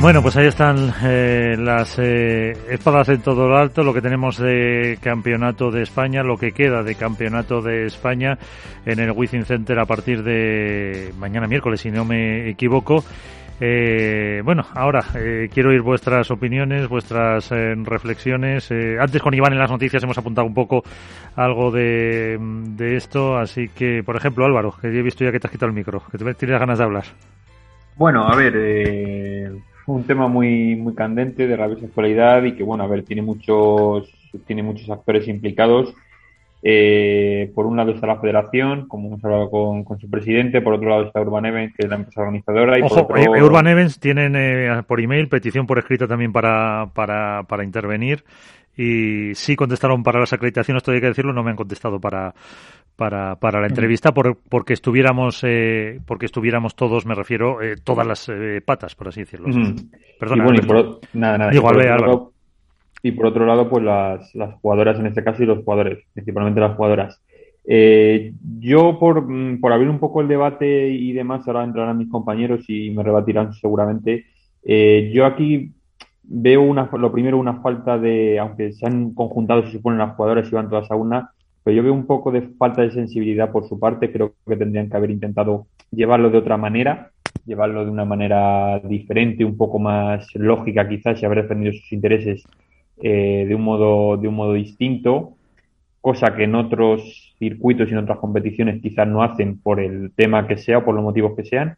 Bueno, pues ahí están eh, las eh, espadas en todo lo alto, lo que tenemos de campeonato de España, lo que queda de campeonato de España en el Wizzing Center a partir de mañana miércoles, si no me equivoco. Eh, bueno, ahora eh, quiero oír vuestras opiniones, vuestras eh, reflexiones. Eh, antes con Iván en las noticias hemos apuntado un poco algo de, de esto, así que, por ejemplo, Álvaro, que he visto ya que te has quitado el micro, que te tienes ganas de hablar. Bueno, a ver, eh, un tema muy muy candente de rabiosa actualidad y que bueno a ver tiene muchos tiene muchos actores implicados. Eh, por un lado está la federación como hemos hablado con, con, su presidente por otro lado está Urban Events que es la empresa organizadora y Ojo, por otro... eh, Urban Events tienen eh, por email petición por escrito también para para, para intervenir y sí contestaron para las acreditaciones, esto hay que decirlo, no me han contestado para para, para la entrevista por, porque estuviéramos eh, porque estuviéramos todos, me refiero, eh, todas las eh, patas, por así decirlo. Mm. Perdona, y bueno, y Alberto. por, nada, nada. Digo, y, por Albert, otro lado, y por otro lado, pues las, las jugadoras en este caso y los jugadores, principalmente las jugadoras. Eh, yo, por, mm, por abrir un poco el debate y demás, ahora entrarán mis compañeros y me rebatirán seguramente. Eh, yo aquí veo una, lo primero una falta de, aunque se han conjuntado, se suponen las jugadoras y van todas a una, yo veo un poco de falta de sensibilidad por su parte. Creo que tendrían que haber intentado llevarlo de otra manera, llevarlo de una manera diferente, un poco más lógica quizás y haber defendido sus intereses eh, de un modo, de un modo distinto, cosa que en otros circuitos y en otras competiciones quizás no hacen por el tema que sea o por los motivos que sean.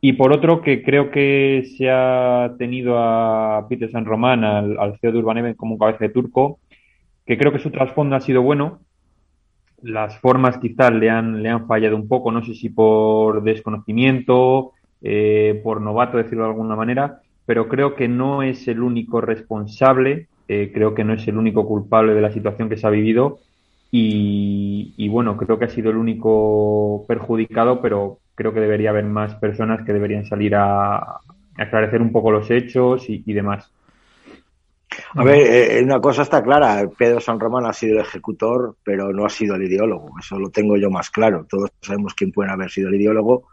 Y por otro, que creo que se ha tenido a Peter San Román, al, al CEO de Urban Events, como un cabeza de turco, que creo que su trasfondo ha sido bueno. Las formas quizás le han, le han fallado un poco, no sé si por desconocimiento, eh, por novato, decirlo de alguna manera, pero creo que no es el único responsable, eh, creo que no es el único culpable de la situación que se ha vivido y, bueno, creo que ha sido el único perjudicado, pero creo que debería haber más personas que deberían salir a, a aclarecer un poco los hechos y demás. A ver, eh, una cosa está clara, Pedro San Román ha sido el ejecutor, pero no ha sido el ideólogo, eso lo tengo yo más claro. Todos sabemos quién puede haber sido el ideólogo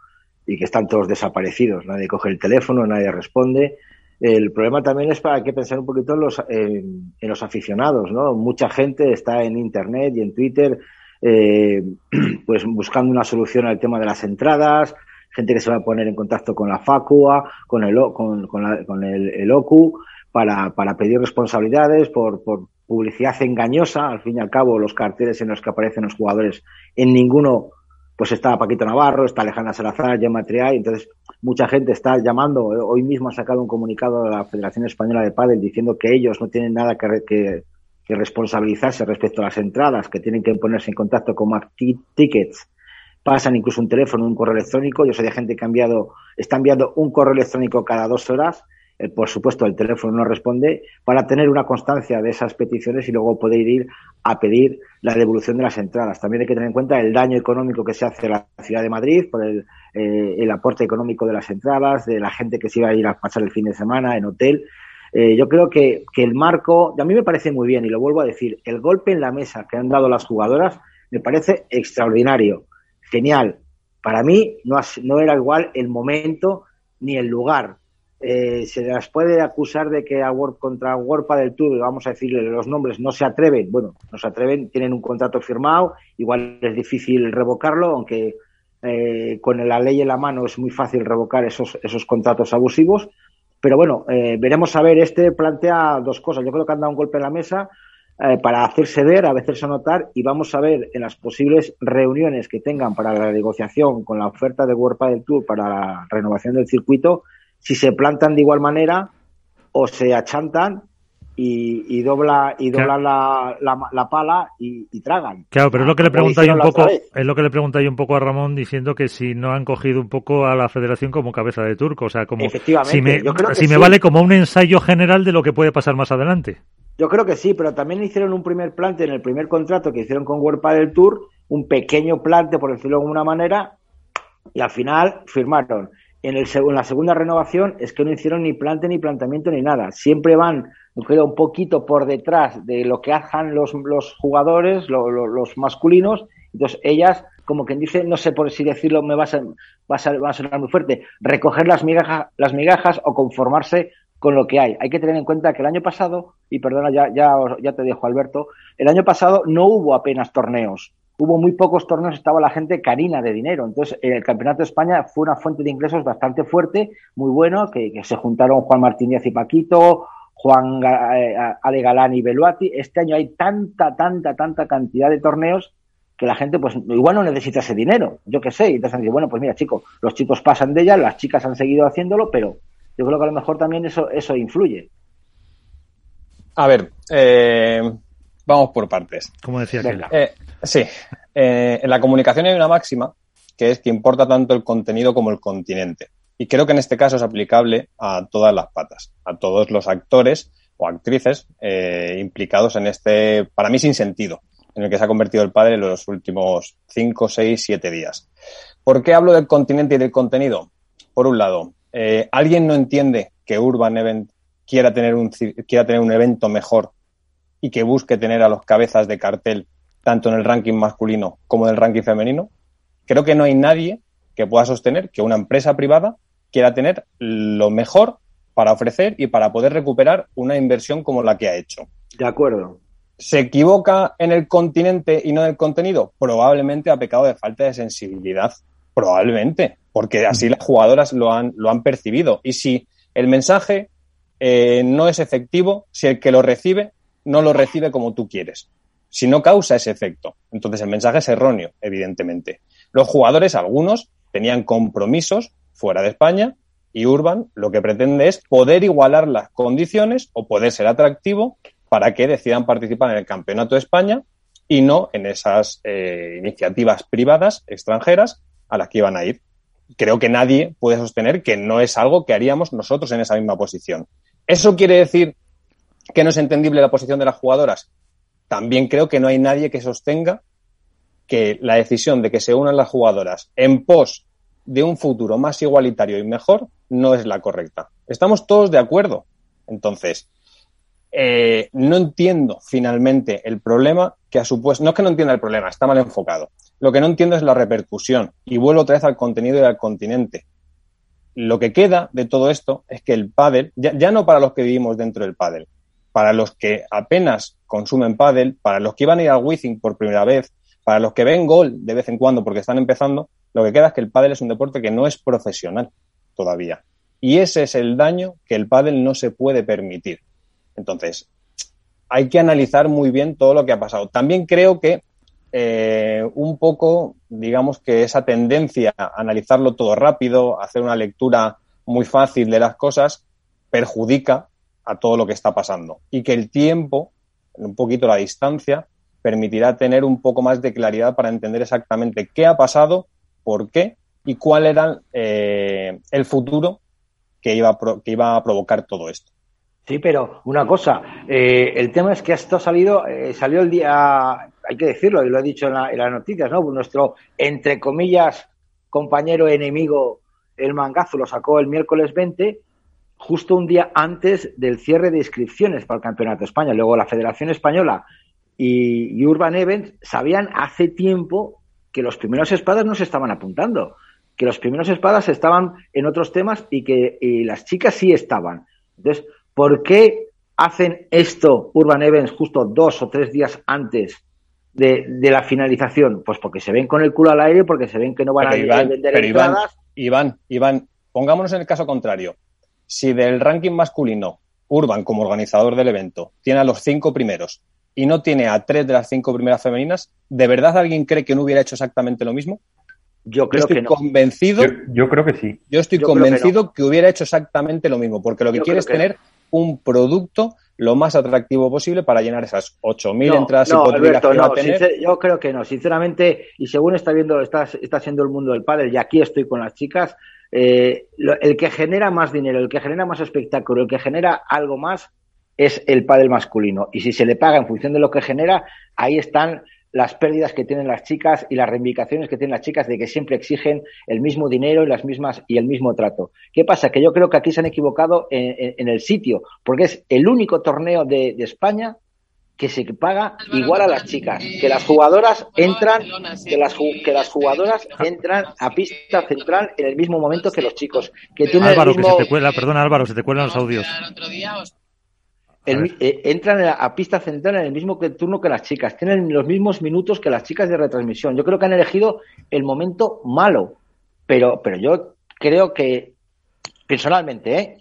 y que están todos desaparecidos, nadie coge el teléfono, nadie responde. El problema también es para que pensar un poquito en los, en, los aficionados, ¿no? Mucha gente está en Internet y en Twitter eh, pues buscando una solución al tema de las entradas, gente que se va a poner en contacto con la FACUA, con el, con, con, la, con el OCU, para, para pedir responsabilidades por, por publicidad engañosa. Al fin y al cabo, los carteles en los que aparecen los jugadores, en ninguno pues está Paquito Navarro, está Alejandra Salazar, Gemma Triay, entonces mucha gente está llamando, hoy mismo ha sacado un comunicado de la Federación Española de Padel diciendo que ellos no tienen nada que, que, que responsabilizarse respecto a las entradas, que tienen que ponerse en contacto con Mac Tickets, pasan incluso un teléfono, un correo electrónico, yo sé de gente que ha enviado, está enviando un correo electrónico cada dos horas, eh, por supuesto el teléfono no responde, para tener una constancia de esas peticiones y luego poder ir a pedir la devolución de las entradas. También hay que tener en cuenta el daño económico que se hace a la ciudad de Madrid por el, eh, el aporte económico de las entradas, de la gente que se iba a ir a pasar el fin de semana en hotel. Eh, yo creo que, el marco, a mí me parece muy bien y lo vuelvo a decir, el golpe en la mesa que han dado las jugadoras me parece extraordinario, genial. Para mí no era igual el momento ni el lugar eh, se las puede acusar de que contra World del Tour, vamos a decirle los nombres, no se atreven. Bueno, no se atreven, tienen un contrato firmado, igual es difícil revocarlo, aunque eh, con la ley en la mano es muy fácil revocar esos, esos contratos abusivos. Pero bueno, eh, veremos a ver, este plantea dos cosas. Yo creo que han dado un golpe en la mesa eh, para hacerse ver, a hacerse notar, y vamos a ver en las posibles reuniones que tengan para la negociación con la oferta de World del Tour para la renovación del circuito, si se plantan de igual manera o se achantan y, y dobla y doblan claro. la, la, la, pala y, y, tragan. Claro, pero es lo que le pregunta yo un poco, es lo que le pregunta yo un poco a Ramón diciendo que si no han cogido un poco a la Federación como cabeza de turco, o sea, como si me, si me vale como un ensayo general de lo que puede pasar más adelante. Yo creo que sí, pero también hicieron un primer plante en el primer contrato que hicieron con World del Tour un pequeño plante, por decirlo de alguna manera, y al final firmaron. En, el, en la segunda renovación es que no hicieron ni plante, ni planteamiento, ni nada. Siempre van, creo, un poquito por detrás de lo que hagan los, los jugadores, los masculinos. Entonces, ellas, como quien dice, no sé por si decirlo, me va a, sonar muy fuerte, recoger las migajas, las migajas o conformarse con lo que hay. Hay que tener en cuenta que el año pasado, y perdona, ya, ya, ya te dejo Alberto, el año pasado no hubo apenas torneos. Hubo muy pocos torneos, estaba la gente carina de dinero. Entonces, el Campeonato de España fue una fuente de ingresos bastante fuerte, muy bueno, que, se juntaron Juan Martínez y Paquito, Juan eh, Ale Galán y Beluati. Este año hay tanta, tanta, tanta cantidad de torneos que la gente, pues, igual no necesita ese dinero, yo qué sé. Entonces, bueno, pues mira, chicos, los chicos pasan de ella, las chicas han seguido haciéndolo, pero yo creo que a lo mejor también eso, eso influye. A ver, eh, vamos por partes. Como decía eh, sí, eh, en la comunicación hay una máxima que es que importa tanto el contenido como el continente. Y creo que en este caso es aplicable a todas las patas, a todos los actores o actrices implicados en este, para mí sin sentido, en el que se ha convertido el padre en los últimos 5, 6, 7 días. ¿Por qué hablo del continente y del contenido? Por un lado, eh, ¿alguien no entiende que Urban Event quiera tener, un, quiera tener un evento mejor y que busque tener a los cabezas de cartel tanto en el ranking masculino como en el ranking femenino? Creo que no hay nadie que pueda sostener que una empresa privada quiera tener lo mejor para ofrecer y para poder recuperar una inversión como la que ha hecho. De acuerdo. ¿Se equivoca en el continente y no en el contenido? Probablemente ha pecado de falta de sensibilidad. Probablemente porque así las jugadoras lo han, lo han percibido. Y si el mensaje eh, no es efectivo, si el que lo recibe no lo recibe como tú quieres, si no causa ese efecto, entonces el mensaje es erróneo, evidentemente. Los jugadores, algunos, tenían compromisos fuera de España y Urban lo que pretende es poder igualar las condiciones o poder ser atractivo para que decidan participar en el Campeonato de España y no en esas eh, iniciativas privadas extranjeras a las que iban a ir creo que nadie puede sostener que no es algo que haríamos nosotros en esa misma posición. ¿Eso quiere decir que no es entendible la posición de las jugadoras? También creo que no hay nadie que sostenga que la decisión de que se unan las jugadoras en pos de un futuro más igualitario y mejor no es la correcta. Estamos todos de acuerdo. Entonces, eh, no entiendo finalmente el problema que ha supuesto. No es que no entienda el problema, está mal enfocado. Lo que no entiendo es la repercusión. Y vuelvo otra vez al contenido y al continente. Lo que queda de todo esto es que el pádel, ya, no para los que vivimos dentro del pádel, para los que apenas consumen pádel, para los que iban a ir al Wizzing por primera vez, para los que ven gol de vez en cuando porque están empezando, lo que queda es que el pádel es un deporte que no es profesional todavía. Y ese es el daño que el pádel no se puede permitir. Entonces, hay que analizar muy bien todo lo que ha pasado. También creo que eh, un poco, digamos que esa tendencia a analizarlo todo rápido, a hacer una lectura muy fácil de las cosas, perjudica a todo lo que está pasando. Y que el tiempo, un poquito la distancia, permitirá tener un poco más de claridad para entender exactamente qué ha pasado, por qué y cuál era eh, el futuro que iba, que iba a provocar todo esto. Sí, pero una cosa, eh, el tema es que esto ha salido, salió el día hay que decirlo, y lo he dicho en, las noticias, ¿no? Nuestro, entre comillas, compañero enemigo, el Mangazo, lo sacó el miércoles 20, justo un día antes del cierre de inscripciones para el Campeonato de España. Luego la Federación Española y, Urban Events sabían hace tiempo que los primeros espadas no se estaban apuntando, que los primeros espadas estaban en otros temas y que y las chicas sí estaban. Entonces, ¿por qué hacen esto Urban Events justo dos o tres días antes de, la finalización? Pues porque se ven con el culo al aire, porque se ven que no van a vender pero entradas. Iván, Iván, pongámonos en el caso contrario. Si del ranking masculino, Urban, como organizador del evento, tiene a los cinco primeros y no tiene a tres de las cinco primeras femeninas, ¿de verdad alguien cree que no hubiera hecho exactamente lo mismo? Yo creo estoy que no. convencido. Yo, creo que sí. Yo estoy convencido que, hubiera hecho exactamente lo mismo, porque lo que quiere es tener un producto lo más atractivo posible para llenar esas 8.000 entradas no, Alberto, no, yo creo que no, sinceramente, y según está viendo, está, está siendo el mundo del pádel, y aquí estoy con las chicas, eh, el que genera más dinero, el que genera más espectáculo, el que genera algo más es el pádel masculino. Y si se le paga en función de lo que genera, ahí están las pérdidas que tienen las chicas y las reivindicaciones que tienen las chicas de que siempre exigen el mismo dinero y las mismas y el mismo trato. ¿Qué pasa? Que yo creo que aquí se han equivocado en, el sitio, porque es el único torneo de, España que se paga igual a las chicas, que las jugadoras entran, que las, que las jugadoras entran a pista central en el mismo momento que los chicos, que Álvaro, que se te cuela, perdona Álvaro, se te cuelan los audios. Eh, entran a, pista central en el mismo turno que las chicas, tienen los mismos minutos que las chicas de retransmisión. Yo creo que han elegido el momento malo, pero, pero yo creo que, personalmente, ¿eh?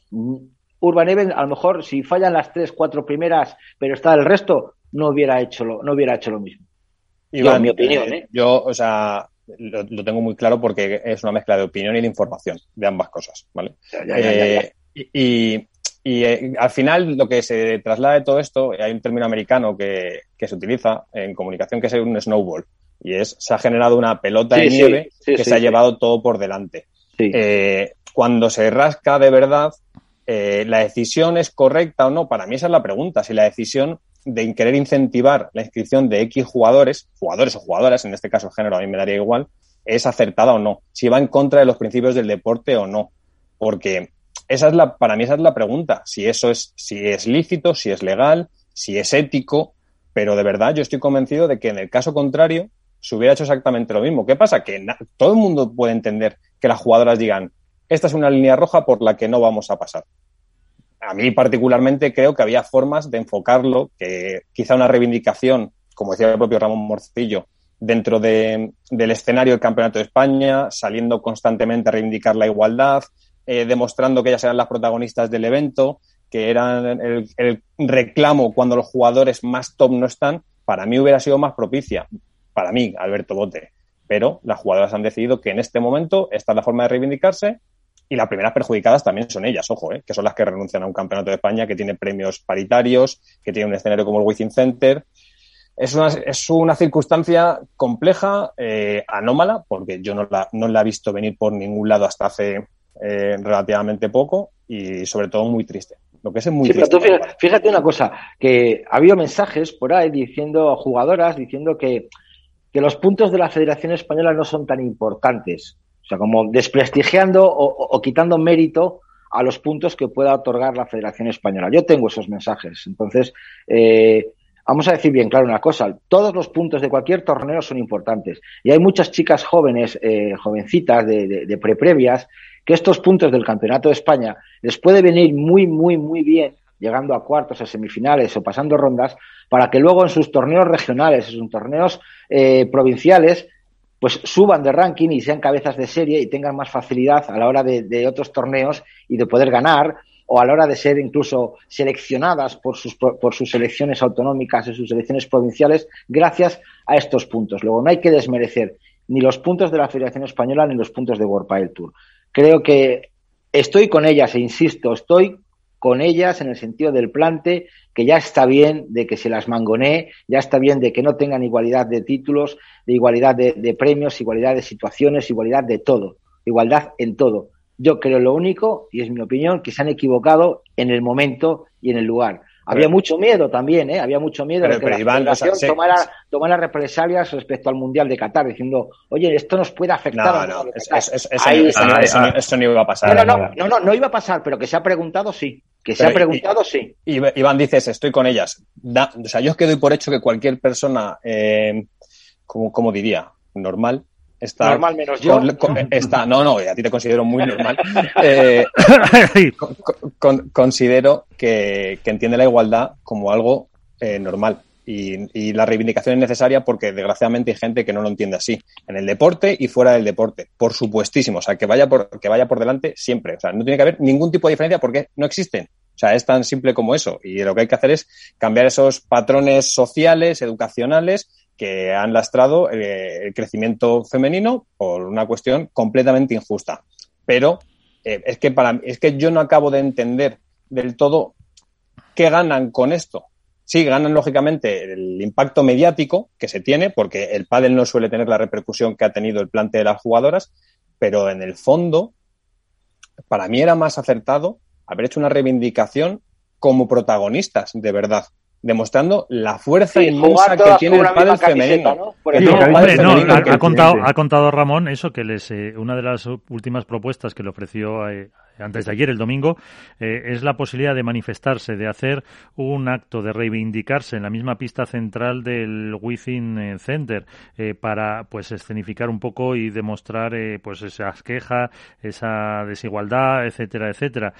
Urban Event, a lo mejor si fallan las tres, cuatro primeras, pero está el resto, no hubiera hecho lo, no hubiera hecho lo mismo. yo, en mi opinión, ¿eh? Yo, o sea, lo, tengo muy claro porque es una mezcla de opinión y de información, de ambas cosas, ¿vale? Eh, y, y eh, al final lo que se traslada de todo esto, hay un término americano que, que, se utiliza en comunicación que es un snowball. Y es, se ha generado una pelota de nieve que se ha llevado todo por delante. Eh, cuando se rasca de verdad, eh, ¿la decisión es correcta o no? Para mí esa es la pregunta. Si la decisión de querer incentivar la inscripción de X jugadores, jugadores o jugadoras, en este caso el género a mí me daría igual, es acertada o no. Si va en contra de los principios del deporte o no. Porque esa es la, para mí esa es la pregunta, si eso es, si es lícito, si es legal, si es ético, pero de verdad yo estoy convencido de que en el caso contrario se hubiera hecho exactamente lo mismo. ¿Qué pasa? Que todo el mundo puede entender que las jugadoras digan, esta es una línea roja por la que no vamos a pasar. A mí particularmente creo que había formas de enfocarlo, que quizá una reivindicación, como decía el propio Ramón Morcillo, dentro del escenario del Campeonato de España, saliendo constantemente a reivindicar la igualdad, eh, demostrando que ellas eran las protagonistas del evento, que eran el, reclamo cuando los jugadores más top no están, para mí hubiera sido más propicia. Para mí, Alberto Bote. Pero las jugadoras han decidido que en este momento esta es la forma de reivindicarse y las primeras perjudicadas también son ellas, ojo, eh, que son las que renuncian a un campeonato de España que tiene premios paritarios, que tiene un escenario como el Wizzing Center. Es una, es una circunstancia compleja, eh, anómala, porque yo no la, no la he visto venir por ningún lado hasta hace eh, relativamente poco y sobre todo muy triste. Lo que es muy triste. fíjate, una cosa, que ha habido mensajes por ahí diciendo, jugadoras, diciendo que, que los puntos de la Federación Española no son tan importantes. Sea, como desprestigiando o, quitando mérito a los puntos que pueda otorgar la Federación Española. Yo tengo esos mensajes. Entonces, eh, vamos a decir bien claro una cosa, todos los puntos de cualquier torneo son importantes y hay muchas chicas jóvenes, eh, jovencitas de, de, de pre-previas que estos puntos del Campeonato de España les puede venir muy, muy, muy bien, llegando a cuartos, a semifinales o pasando rondas, para que luego en sus torneos regionales, en sus torneos eh, provinciales, pues suban de ranking y sean cabezas de serie y tengan más facilidad a la hora de, otros torneos y de poder ganar o a la hora de ser incluso seleccionadas por sus, por sus selecciones autonómicas y sus selecciones provinciales gracias a estos puntos. Luego, no hay que desmerecer ni los puntos de la Federación Española ni los puntos de World Padel Tour creo que estoy con ellas, e insisto, estoy con ellas en el sentido del plante, que ya está bien de que se las mangonee, ya está bien de que no tengan igualdad de títulos, de igualdad de, premios, igualdad de situaciones, igualdad de todo, igualdad en todo. Yo creo lo único, y es mi opinión, que se han equivocado en el momento y en el lugar. Había mucho miedo también, ¿eh? Había mucho miedo de que la Iván, tomara, represalias respecto al Mundial de Qatar, diciendo, oye, esto nos puede afectar. No, no, eso, no, iba a pasar. No, no, no, no, iba a pasar, pero que se ha preguntado, sí. Que se ha preguntado, sí. Iván dices, estoy con ellas. o sea, yo quedo por hecho que cualquier persona, eh, como, como diría, normal, Está, normal menos yo. está, no, no, a ti te considero muy normal. Eh, considero que, entiende la igualdad como algo eh, normal. Y, la reivindicación es necesaria porque desgraciadamente hay gente que no lo entiende así, en el deporte y fuera del deporte, por supuestísimo, o sea, que vaya por, que vaya por delante siempre, o sea, no tiene que haber ningún tipo de diferencia porque no existen, o sea, es tan simple como eso, y lo que hay que hacer es cambiar esos patrones sociales, educacionales, que han lastrado eh, el crecimiento femenino por una cuestión completamente injusta. Pero eh, es, que para, es que yo no acabo de entender del todo qué ganan con esto. Sí, ganan lógicamente el impacto mediático que se tiene, porque el pádel no suele tener la repercusión que ha tenido el plante de las jugadoras, pero en el fondo, para mí era más acertado haber hecho una reivindicación como protagonistas, de verdad demostrando la fuerza inmensa que tiene el pádel femenino. ha, contado, ha contado Ramón eso que les eh, una de las últimas propuestas que le ofreció eh, antes de ayer, el domingo, eh, es la posibilidad de manifestarse, de hacer un acto, de reivindicarse en la misma pista central del Within Center para pues escenificar un poco y demostrar pues esas quejas, esa desigualdad, etcétera, etcétera,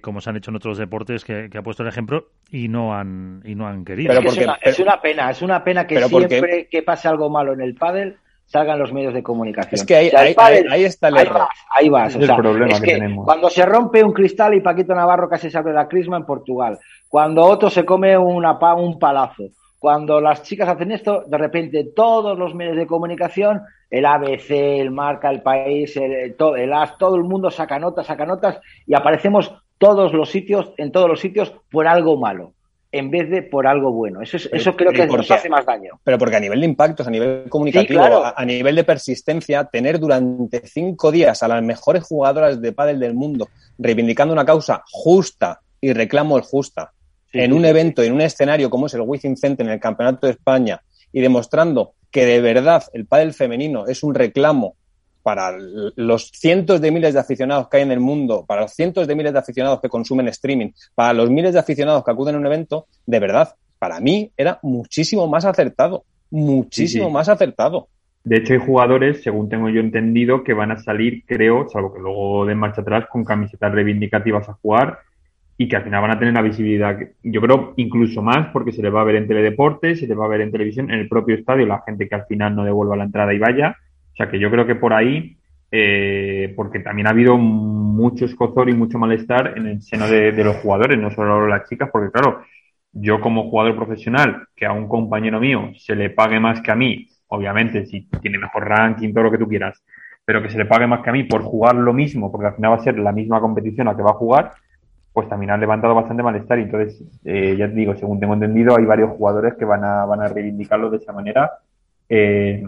como se han hecho en otros deportes que, que, ha puesto el ejemplo y no han y no han querido. Pero es, una, pena, es una pena que siempre que pase algo malo en el pádel salgan los medios de comunicación. Es que ahí, ahí, está el error. Ahí vas, el problema que, tenemos. Cuando se rompe un cristal y Paquito Navarro casi se abre la crisma en Portugal, cuando otro se come una, un palazo, cuando las chicas hacen esto, de repente todos los medios de comunicación, el ABC, el Marca, el País, el, todo, el AS, todo el mundo saca notas, saca notas y aparecemos todos los sitios, en todos los sitios por algo malo en vez de por algo bueno. Eso, eso creo que nos hace más daño. Pero porque a nivel de impactos, a nivel comunicativo, a, nivel de persistencia, tener durante cinco días a las mejores jugadoras de pádel del mundo reivindicando una causa justa y reclamo el justa en un evento, en un escenario como es el Wizzing Center en el Campeonato de España y demostrando que de verdad el pádel femenino es un reclamo para los cientos de miles de aficionados que hay en el mundo, para los cientos de miles de aficionados que consumen streaming, para los miles de aficionados que acuden a un evento, de verdad, para mí era muchísimo más acertado, muchísimo más acertado. De hecho, hay jugadores, según tengo yo entendido, que van a salir, creo, salvo que luego den marcha atrás, con camisetas reivindicativas a jugar y que al final van a tener la visibilidad, yo creo, incluso más, porque se les va a ver en teledeporte, se les va a ver en televisión, en el propio estadio, la gente que al final no devuelva la entrada y vaya o sea que yo creo que por ahí, eh, porque también ha habido mucho escozor y mucho malestar en el seno de, los jugadores, no solo las chicas, porque claro, yo como jugador profesional, que a un compañero mío se le pague más que a mí, obviamente, si tiene mejor ranking, todo lo que tú quieras, pero que se le pague más que a mí por jugar lo mismo, porque al final va a ser la misma competición a que va a jugar, pues también ha levantado bastante malestar. Y entonces, eh, ya te digo, según tengo entendido, hay varios jugadores que van a, van a reivindicarlo de esa manera. Eh,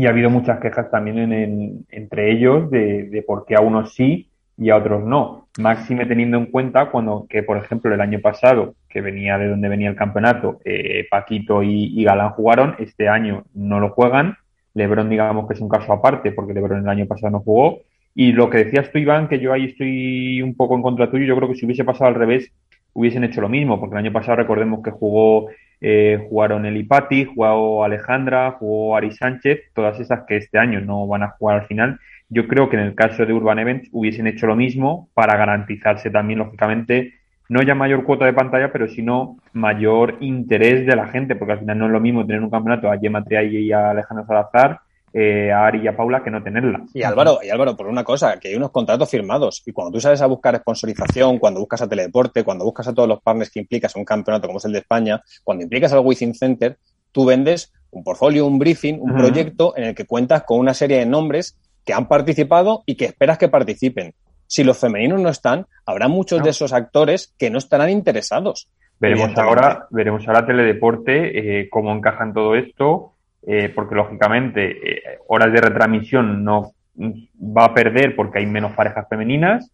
y ha habido muchas quejas también en, entre ellos de, por qué a unos sí y a otros no. Máxime teniendo en cuenta cuando que, por ejemplo, el año pasado, que venía de donde venía el campeonato, eh, Paquito y, Galán jugaron, este año no lo juegan. Lebron, digamos que es un caso aparte, porque Lebron el año pasado no jugó. Y lo que decías tú, Iván, que yo ahí estoy un poco en contra tuyo, yo creo que si hubiese pasado al revés, hubiesen hecho lo mismo, porque el año pasado recordemos que jugó eh, jugaron el Ipati, jugó Alejandra, jugó Ari Sánchez, todas esas que este año no van a jugar al final. Yo creo que en el caso de Urban Events hubiesen hecho lo mismo para garantizarse también, lógicamente, no ya mayor cuota de pantalla, pero sino mayor interés de la gente, porque al final no es lo mismo tener un campeonato a Gemma Triay y a Alejandra Salazar eh, a Ari y a Paula que no tenerla. Y Álvaro, y Álvaro, por una cosa, que hay unos contratos firmados y cuando tú sales a buscar sponsorización, cuando buscas a Teledeporte, cuando buscas a todos los partners que implicas en un campeonato como es el de España, cuando implicas al Within Center, tú vendes un portfolio, un briefing, un proyecto en el que cuentas con una serie de nombres que han participado y que esperas que participen. Si los femeninos no están, habrá muchos de esos actores que no estarán interesados. Veremos ahora, veremos ahora Teledeporte eh, cómo encajan todo esto eh, porque lógicamente eh, horas de retransmisión no va a perder porque hay menos parejas femeninas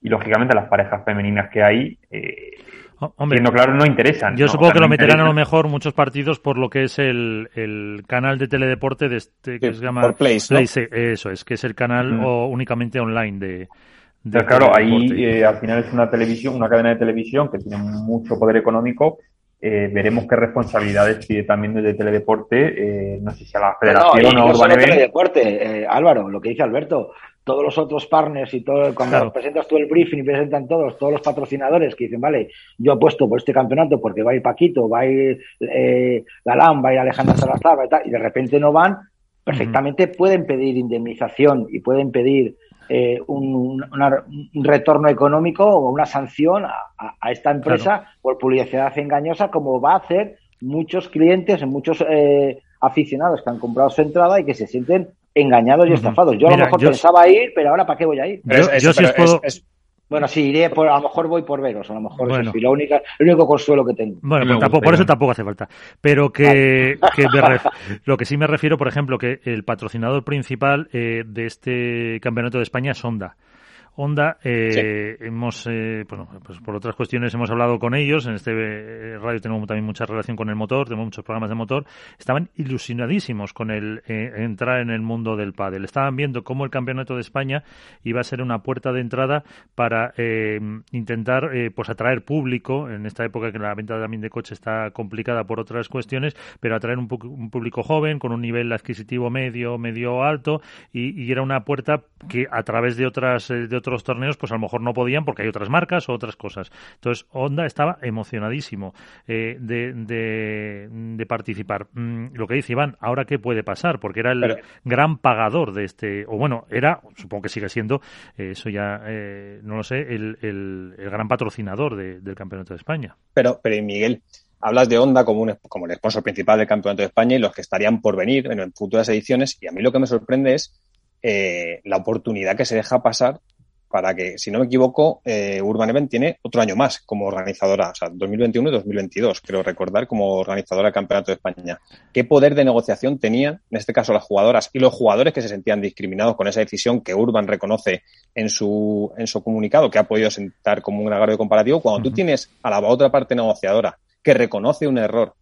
y lógicamente las parejas femeninas que hay, eh, oh, claro, no interesan. Yo supongo que lo meterán a lo mejor muchos partidos por lo que es el, el canal de teledeporte de este, que se llama Place, eso es, que es el canal o únicamente online de, claro, ahí eh, al final es una televisión, una cadena de televisión que tiene mucho poder económico eh, veremos qué responsabilidades pide también desde Teledeporte, eh, no sé si a la Federación o a Teledeporte, eh, Álvaro, lo que dice Alberto, todos los otros partners y todo, cuando presentas tú el briefing y presentan todos, todos los patrocinadores que dicen, vale, yo apuesto por este campeonato porque va a ir Paquito, va a ir eh, Galán, va a ir Alejandra Salazar, y, tal, y de repente no van, perfectamente pueden pedir indemnización y pueden pedir eh, un, retorno económico o una sanción a, esta empresa por publicidad engañosa, como va a hacer muchos clientes, muchos eh, aficionados que han comprado su entrada y que se sienten engañados y estafados. Yo a lo mejor pensaba ir, pero ahora ¿para qué voy a ir? Bueno, sí, iré por, a lo mejor voy por veros, a lo mejor es la única, el único consuelo que tengo. Bueno, pues por eso tampoco hace falta. Pero que, lo que sí me refiero, por ejemplo, que el patrocinador principal eh, de este campeonato de España es Honda. Honda, eh, hemos, eh, bueno, pues por otras cuestiones hemos hablado con ellos. En este eh, radio tenemos también mucha relación con el motor, tenemos muchos programas de motor. Estaban ilusionadísimos con el entrar en el mundo del pádel. Estaban viendo cómo el campeonato de España iba a ser una puerta de entrada para intentar, pues atraer público en esta época que la venta también de coche está complicada por otras cuestiones, pero atraer un, un público joven con un nivel adquisitivo medio, medio alto y, y era una puerta que a través de otras de otros torneos, pues a lo mejor no podían porque hay otras marcas o otras cosas. Entonces, Honda estaba emocionadísimo eh, de, participar. Mm, lo que dice Iván, ¿ahora qué puede pasar? Porque era el gran pagador de este, o bueno, era, supongo que sigue siendo, eh, eso ya eh, no lo sé, el, el, gran patrocinador del Campeonato de España. Pero, pero Miguel, hablas de Honda como, un, como el sponsor principal del Campeonato de España y los que estarían por venir en futuras ediciones. Y a mí lo que me sorprende es la oportunidad que se deja pasar para que, si no me equivoco, eh, Urban Event tiene otro año más como organizadora, o sea, 2021 y 2022, creo recordar, como organizadora del Campeonato de España. ¿Qué poder de negociación tenían, en este caso, las jugadoras y los jugadores que se sentían discriminados con esa decisión que Urban reconoce en su, en su comunicado, que ha podido sentar como un de comparativo? Cuando tú tienes a la otra parte negociadora que reconoce un error,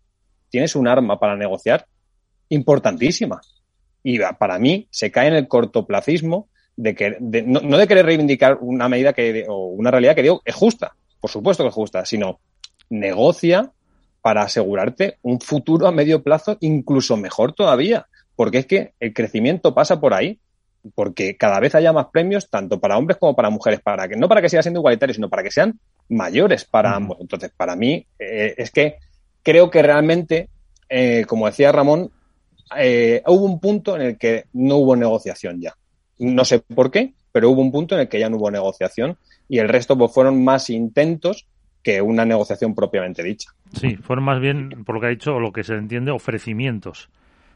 tienes un arma para negociar importantísima. Y para mí se cae en el cortoplacismo de que, no, de querer reivindicar una medida que, o una realidad que digo es justa, por supuesto que es justa, sino negocia para asegurarte un futuro a medio plazo incluso mejor todavía, porque es que el crecimiento pasa por ahí, porque cada vez haya más premios tanto para hombres como para mujeres, para que no para que siga siendo igualitario, sino para que sean mayores para ambos. Entonces, para mí eh, es que creo que realmente, eh, como decía Ramón, eh, hubo un punto en el que no hubo negociación ya. No sé por qué, pero hubo un punto en el que ya no hubo negociación y el resto pues, fueron más intentos que una negociación propiamente dicha. Sí, fueron más bien, por lo que ha dicho, o lo que se entiende, ofrecimientos.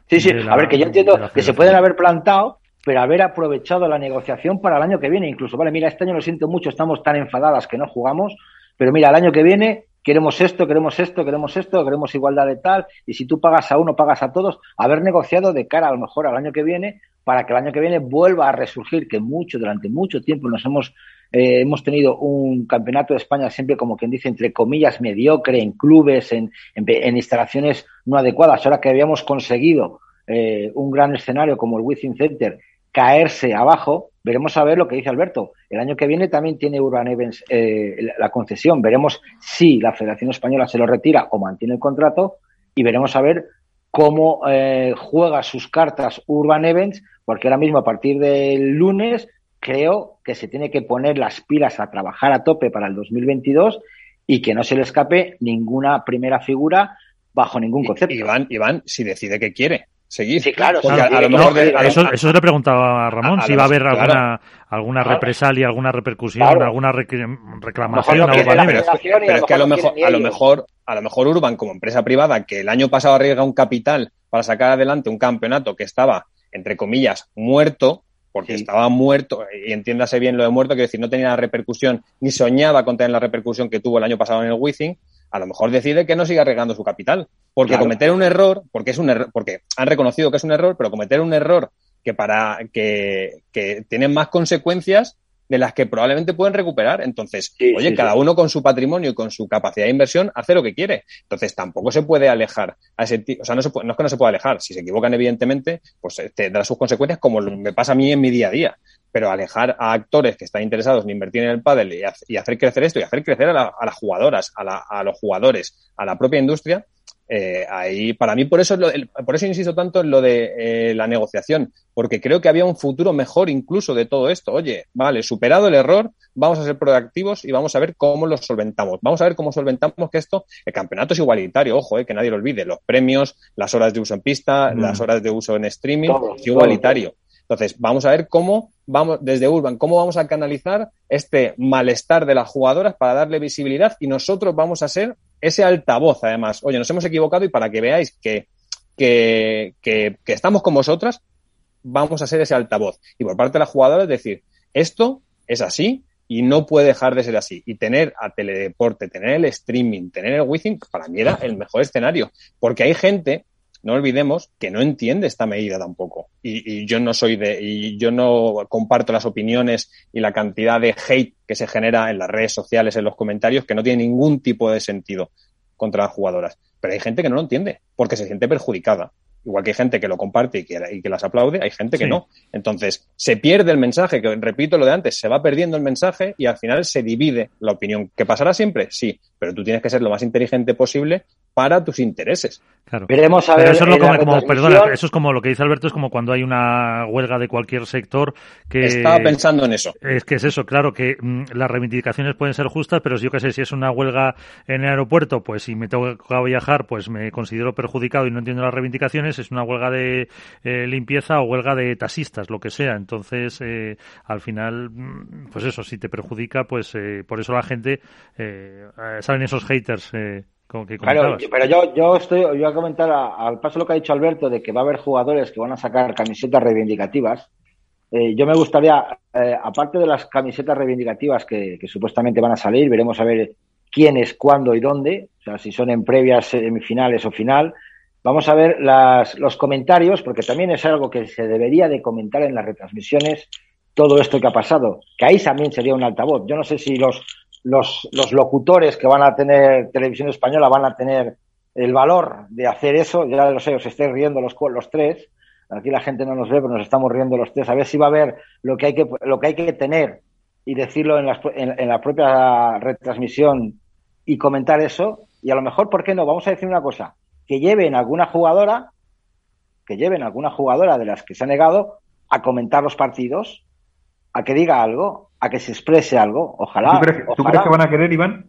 Sí, sí, a ver, que yo entiendo que se pueden haber plantado, pero haber aprovechado la negociación para el año que viene. Incluso, vale, mira, este año lo siento mucho, estamos tan enfadadas que no jugamos, pero mira, el año que viene queremos esto, queremos esto, queremos esto, queremos igualdad de tal, y si tú pagas a uno, pagas a todos, haber negociado de cara a lo mejor al año que viene para que el año que viene vuelva a resurgir, que mucho, durante mucho tiempo nos hemos, eh, hemos tenido un campeonato de España siempre como quien dice, entre comillas, mediocre, en clubes, en, en, instalaciones no adecuadas. Ahora que habíamos conseguido eh, un gran escenario como el Within Center caerse abajo, veremos a ver lo que dice Alberto. El año que viene también tiene Urban Events eh, la concesión. Veremos si la Federación Española se lo retira o mantiene el contrato y veremos a ver cómo eh, juega sus cartas Urban Events, porque ahora mismo a partir del lunes creo que se tiene que poner las pilas a trabajar a tope para el 2022 y que no se le escape ninguna primera figura bajo ningún concepto. Iván, Iván, si decide que quiere seguir. Sí, claro. a, lo mejor eso, eso le preguntaba a Ramón, si va a haber alguna, alguna represalia, alguna repercusión, alguna reclamación. pero, es que a lo mejor, a lo mejor, a lo mejor Urban, como empresa privada, que el año pasado arriesga un capital para sacar adelante un campeonato que estaba, entre comillas, muerto, porque estaba muerto, y entiéndase bien lo de muerto, que decir, no tenía la repercusión, ni soñaba con tener la repercusión que tuvo el año pasado en el Wizzing, a lo mejor decide que no siga arriesgando su capital. Porque cometer un error, porque es un error, porque han reconocido que es un error, pero cometer un error que para que, que tiene más consecuencias de las que probablemente pueden recuperar. Entonces, oye, cada uno con su patrimonio y con su capacidad de inversión hace lo que quiere. Entonces, tampoco se puede alejar a ese O sea, no, no es que no se pueda alejar. Si se equivocan, evidentemente, pues eh, tendrá sus consecuencias, como me pasa a mí en mi día a día pero alejar a actores que están interesados en invertir en el pádel y, hacer crecer esto y hacer crecer a, las jugadoras, a, los jugadores, a la propia industria, eh, ahí para mí por eso por eso insisto tanto en lo de eh, la negociación, porque creo que había un futuro mejor incluso de todo esto. Oye, vale, superado el error, vamos a ser proactivos y vamos a ver cómo lo solventamos. Vamos a ver cómo solventamos que esto, el campeonato es igualitario, ojo, eh, que nadie lo olvide, los premios, las horas de uso en pista, mm. las horas de uso en streaming, es igualitario. Entonces, vamos a ver cómo vamos, desde Urban, cómo vamos a canalizar este malestar de las jugadoras para darle visibilidad y nosotros vamos a ser ese altavoz, además. Oye, nos hemos equivocado y para que veáis que, que, que, estamos con vosotras, vamos a ser ese altavoz. Y por parte de las jugadoras decir, esto es así y no puede dejar de ser así. Y tener a Teledeporte, tener el streaming, tener el Withing, para mí era el mejor escenario. Porque hay gente no olvidemos que no entiende esta medida tampoco. Y, y, yo no soy de, y yo no comparto las opiniones y la cantidad de hate que se genera en las redes sociales, en los comentarios, que no tiene ningún tipo de sentido contra las jugadoras. Pero hay gente que no lo entiende porque se siente perjudicada. Igual que hay gente que lo comparte y que, y que las aplaude, hay gente que Sí. no. Entonces, se pierde el mensaje, que repito lo de antes, se va perdiendo el mensaje y al final se divide la opinión. ¿Que pasará siempre? Sí, pero tú tienes que ser lo más inteligente posible para tus intereses. Claro. Veremos a Pero ver eso es lo como, como- perdona, eso es como lo que dice Alberto, es como cuando hay una huelga de cualquier sector que Estaba pensando en eso. es que es eso, claro que mm, las reivindicaciones pueden ser justas, pero si yo qué sé, si es una huelga en el aeropuerto, pues si me tengo que viajar, pues me considero perjudicado y no entiendo las reivindicaciones, es una huelga de eh, limpieza o huelga de taxistas, lo que sea. Entonces, eh, al final, mm, pues eso, si te perjudica, pues eh, por eso la gente, eh, eh, salen esos haters eh, como que Claro, comentabas. pero yo, yo estoy, yo voy a comentar al paso lo que ha dicho Alberto de que va a haber jugadores que van a sacar camisetas reivindicativas. Eh, yo me gustaría, eh, aparte de las camisetas reivindicativas que, que supuestamente van a salir, veremos a ver quiénes, cuándo y dónde, o sea, si son en previas semifinales o final. Vamos a ver las, los comentarios, porque también es algo que se debería de comentar en las retransmisiones, todo esto que ha pasado, que ahí también sería un altavoz. Yo no sé si los, los, los locutores que van a tener televisión española van a tener el valor de hacer eso, ya lo sé, os estáis riendo los, tres, aquí la gente no nos ve, pero nos estamos riendo los tres, a ver si va a ver lo que hay que, lo que, hay que tener y decirlo en, en, en la propia retransmisión y comentar eso, y a lo mejor, ¿por qué no? Vamos a decir una cosa, que lleven alguna jugadora, que lleven alguna jugadora de las que se ha negado a comentar los partidos, a que diga algo, a que se exprese algo, ojalá. ¿Tú crees, tú ojalá. crees que van a querer, Iván?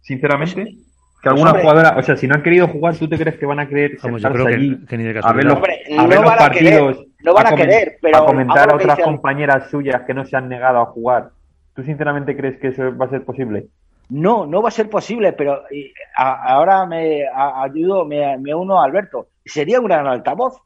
Sinceramente. Que Pues, alguna hombre. jugadora, o sea, si no han querido jugar, ¿tú te crees que van a querer Vamos, yo sentarse creo que- allí que ni de a ver los, Hombre, a ver no los van a querer, partidos, no van a querer, pero a comentar a que otras compañeras suyas que no se han negado a jugar? ¿Tú sinceramente crees que eso va a ser posible? No, no va a ser posible, pero y, a- ahora me a- ayudo, me, me uno a Alberto. Sería un gran altavoz.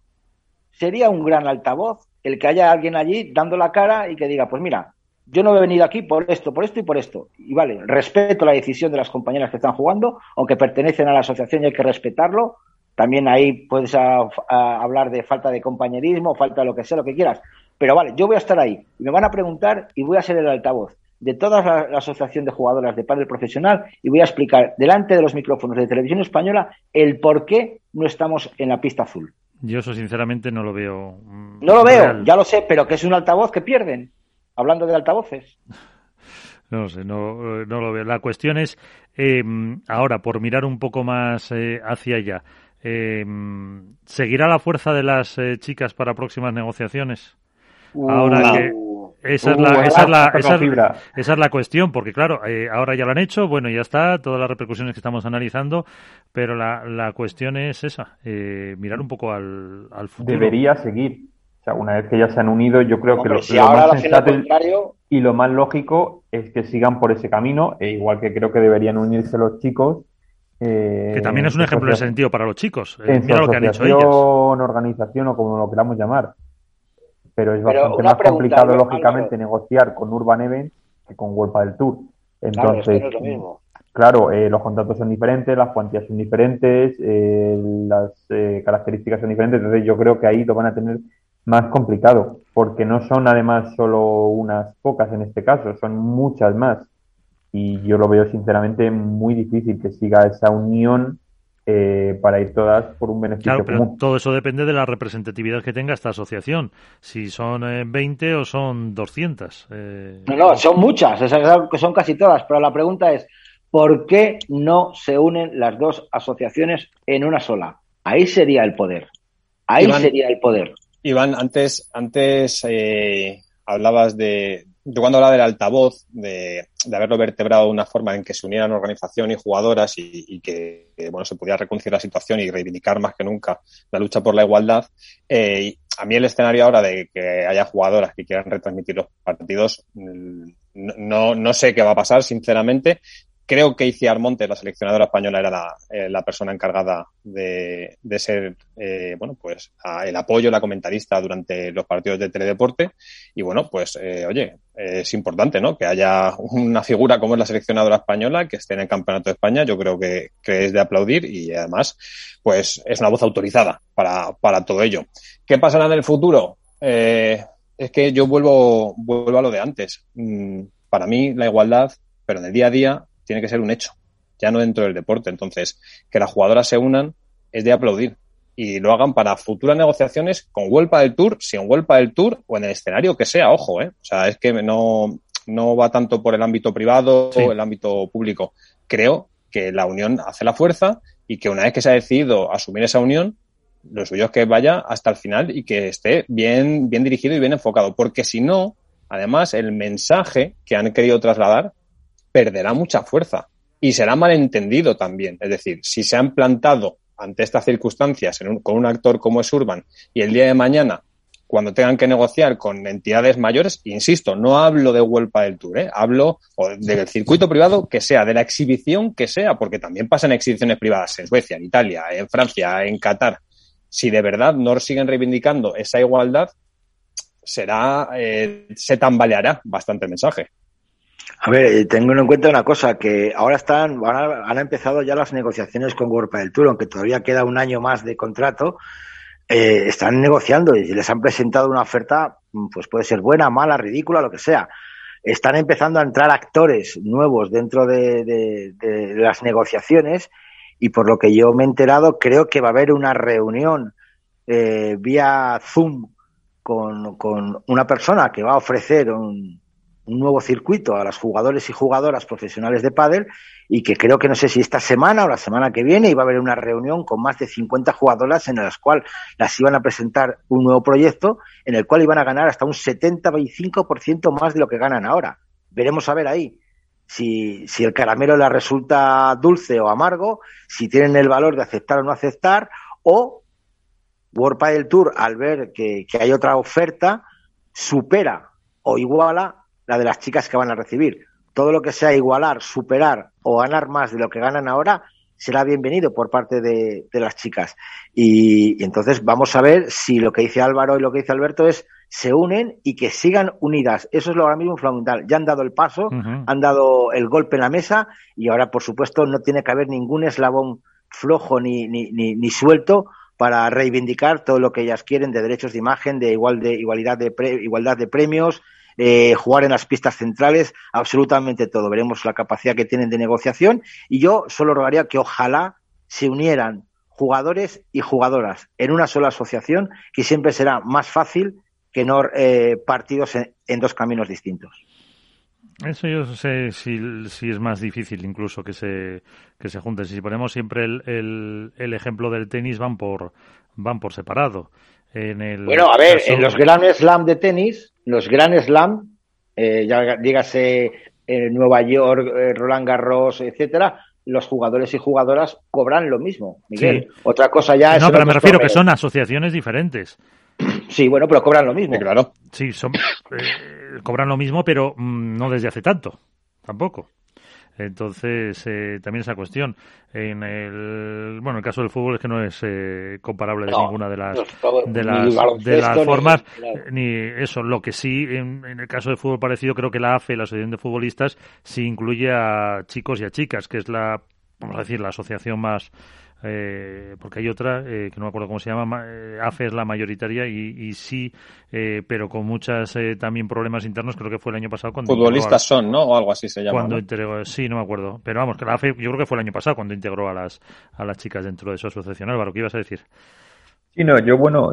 Sería un gran altavoz el que haya alguien allí dando la cara y que diga, pues mira, yo no he venido aquí por esto, por esto y por esto. Y vale, respeto la decisión de las compañeras que están jugando, aunque pertenecen a la asociación y hay que respetarlo. También ahí puedes a- a hablar de falta de compañerismo, falta de lo que sea, lo que quieras. Pero vale, yo voy a estar ahí y me van a preguntar y voy a ser el altavoz de toda la, la asociación de jugadoras de pádel profesional y voy a explicar delante de los micrófonos de televisión española el por qué no estamos en la pista azul. Yo eso sinceramente no lo veo. mm, No lo veo, ya lo sé, pero que es un altavoz que pierden. Hablando de altavoces. No lo sé, no, eh, no lo veo. La cuestión es, eh, ahora, por mirar un poco más eh, hacia allá, eh, ¿seguirá la fuerza de las eh, chicas para próximas negociaciones? Ahora Uh, que esa es Uh, la, esa es la, esa es- fibra. esa es la cuestión, porque claro, eh, ahora ya lo han hecho, bueno, ya está, todas las repercusiones que estamos analizando, pero la, la cuestión es esa, mirar un poco al, al futuro. Debería seguir. Sea, una vez que ya se han unido, yo creo que lo, si lo ahora más lo hacen lo sensato y- contrario, y lo más lógico es que sigan por ese camino, e igual que creo que deberían unirse los chicos. eh, Que también es un ejemplo de sentido para los chicos. Eh, mira lo que han hecho ellas. asociación, organización o como lo queramos llamar. Pero es Pero bastante más pregunta, complicado, Álvaro, lógicamente, negociar con Urban Events que con World del Tour. claro, es que Entonces, no es lo mismo. claro, eh, los contratos son diferentes, las cuantías son diferentes, eh, las eh, características son diferentes, entonces yo creo que ahí lo van a tener más complicado, porque no son además solo unas pocas en este caso, son muchas más. Y yo lo veo sinceramente muy difícil que siga esa unión eh, para ir todas por un beneficio Claro, pero común. todo eso depende de la representatividad que tenga esta asociación. Si son eh, 20 o son 200. eh, No, no, son muchas, es algo que son casi todas, pero la pregunta es, ¿por qué no se unen las dos asociaciones en una sola? Ahí sería el poder. Ahí Iván. sería el poder. Iván, antes, antes eh, hablabas de. Yo cuando hablaba del altavoz, de, de haberlo vertebrado de una forma en que se unieran organización y jugadoras y, y que, bueno, se pudiera reconciliar la situación y reivindicar más que nunca la lucha por la igualdad. Eh, a mí el escenario ahora de que haya jugadoras que quieran retransmitir los partidos, mm, no, no sé qué va a pasar, sinceramente. Creo que Iciar Montes, la seleccionadora española, era la, eh, la persona encargada de, de ser, eh, bueno, pues el apoyo, la comentarista durante los partidos de teledeporte. Y bueno, pues, eh, oye, es importante, ¿no? Que haya una figura como es la seleccionadora española que esté en el Campeonato de España, yo creo que, que es de aplaudir y además, pues es una voz autorizada para, para todo ello. ¿Qué pasará en el futuro? Es que yo vuelvo, vuelvo a lo de antes. Mm, para mí, la igualdad, pero en el día a día, tiene que ser un hecho, ya no dentro del deporte. Entonces, que las jugadoras se unan es de aplaudir y lo hagan para futuras negociaciones con Huelpa del Tour, sin Huelpa del Tour o en el escenario que sea, ojo, ¿eh? O sea, es que no, no va tanto por el ámbito privado o el ámbito público. Creo que la unión hace la fuerza y que una vez que se ha decidido asumir esa unión, lo suyo es que vaya hasta el final y que esté bien, bien dirigido y bien enfocado. Porque si no, además, el mensaje que han querido trasladar perderá mucha fuerza y será malentendido también. Es decir, si se han plantado ante estas circunstancias con un actor como es Urban y el día de mañana, cuando tengan que negociar con entidades mayores, insisto, no hablo de Huelpa del Tour, ¿eh? hablo del circuito privado que sea, de la exhibición que sea, porque también pasan exhibiciones privadas en Suecia, en Italia, en Francia, en Qatar. Si de verdad no siguen reivindicando esa igualdad, será, eh, se tambaleará bastante el mensaje. A ver, eh, tengo en cuenta una cosa, que ahora están, han empezado ya las negociaciones con World del Tour, aunque todavía queda un año más de contrato, eh, están negociando y les han presentado una oferta, pues puede ser buena, mala, ridícula, lo que sea. Están empezando a entrar actores nuevos dentro de, las negociaciones y por lo que yo me he enterado, creo que va a haber una reunión eh, vía Zoom con, con una persona que va a ofrecer un, un nuevo circuito a los jugadores y jugadoras profesionales de pádel y que creo que no sé si esta semana o la semana que viene iba a haber una reunión con más de 50 jugadoras en las cuales las iban a presentar un nuevo proyecto en el cual iban a ganar hasta un 75% más de lo que ganan ahora. Veremos a ver ahí si, si el caramelo les resulta dulce o amargo, si tienen el valor de aceptar o no aceptar o World Padel Tour al ver que, que hay otra oferta supera o iguala la de las chicas que van a recibir. Todo lo que sea igualar, superar o ganar más de lo que ganan ahora será bienvenido por parte de, las chicas. Y, entonces vamos a ver si lo que dice Álvaro y lo que dice Alberto es se unen y que sigan unidas. Eso es lo ahora mismo fundamental. Ya han dado el paso, han dado el golpe en la mesa y ahora, por supuesto, no tiene que haber ningún eslabón flojo ni, ni, ni, suelto para reivindicar todo lo que ellas quieren de derechos de imagen, de igual de igualdad de igualdad de premios, eh, jugar en las pistas centrales, absolutamente todo. Veremos la capacidad que tienen de negociación y yo solo rogaría que ojalá se unieran jugadores y jugadoras en una sola asociación, que siempre será más fácil que no eh, partidos en, dos caminos distintos. Eso yo sé si, es más difícil incluso que se, que se junten. Si ponemos siempre el, el, el ejemplo del tenis, van por, van por separado. En el bueno, a ver, en los Grand Slam de tenis, los Grand Slam, eh, ya dígase en Nueva York, eh, Roland Garros, etcétera, los jugadores y jugadoras cobran lo mismo, Miguel. Otra cosa ya es. No, pero me refiero que son asociaciones diferentes. Sí, bueno, pero cobran lo mismo. claro. Sí, son, eh, cobran lo mismo, pero mm, no desde hace tanto, tampoco. Entonces, eh, también esa cuestión. En el, bueno, el caso del fútbol es que no es eh, comparable de ninguna de las, de las, de las formas, ni, eso. Lo que sí, en, en, el caso del fútbol parecido, creo que la AFE, la Asociación de Futbolistas, sí incluye a chicos y a chicas, que es la, vamos a decir, la asociación más, eh, porque hay otra eh, que no me acuerdo cómo se llama, eh, AFE es la mayoritaria y, sí, eh, pero con muchas también problemas internos, creo que fue el año pasado cuando... Futbolistas son, ¿no? O algo así se llama. Cuando integró, sí, no me acuerdo, pero vamos, que la AFE yo creo que fue el año pasado cuando integró a las, a las chicas dentro de su asociación. Álvaro, ¿qué ibas a decir? Sí, no, yo bueno,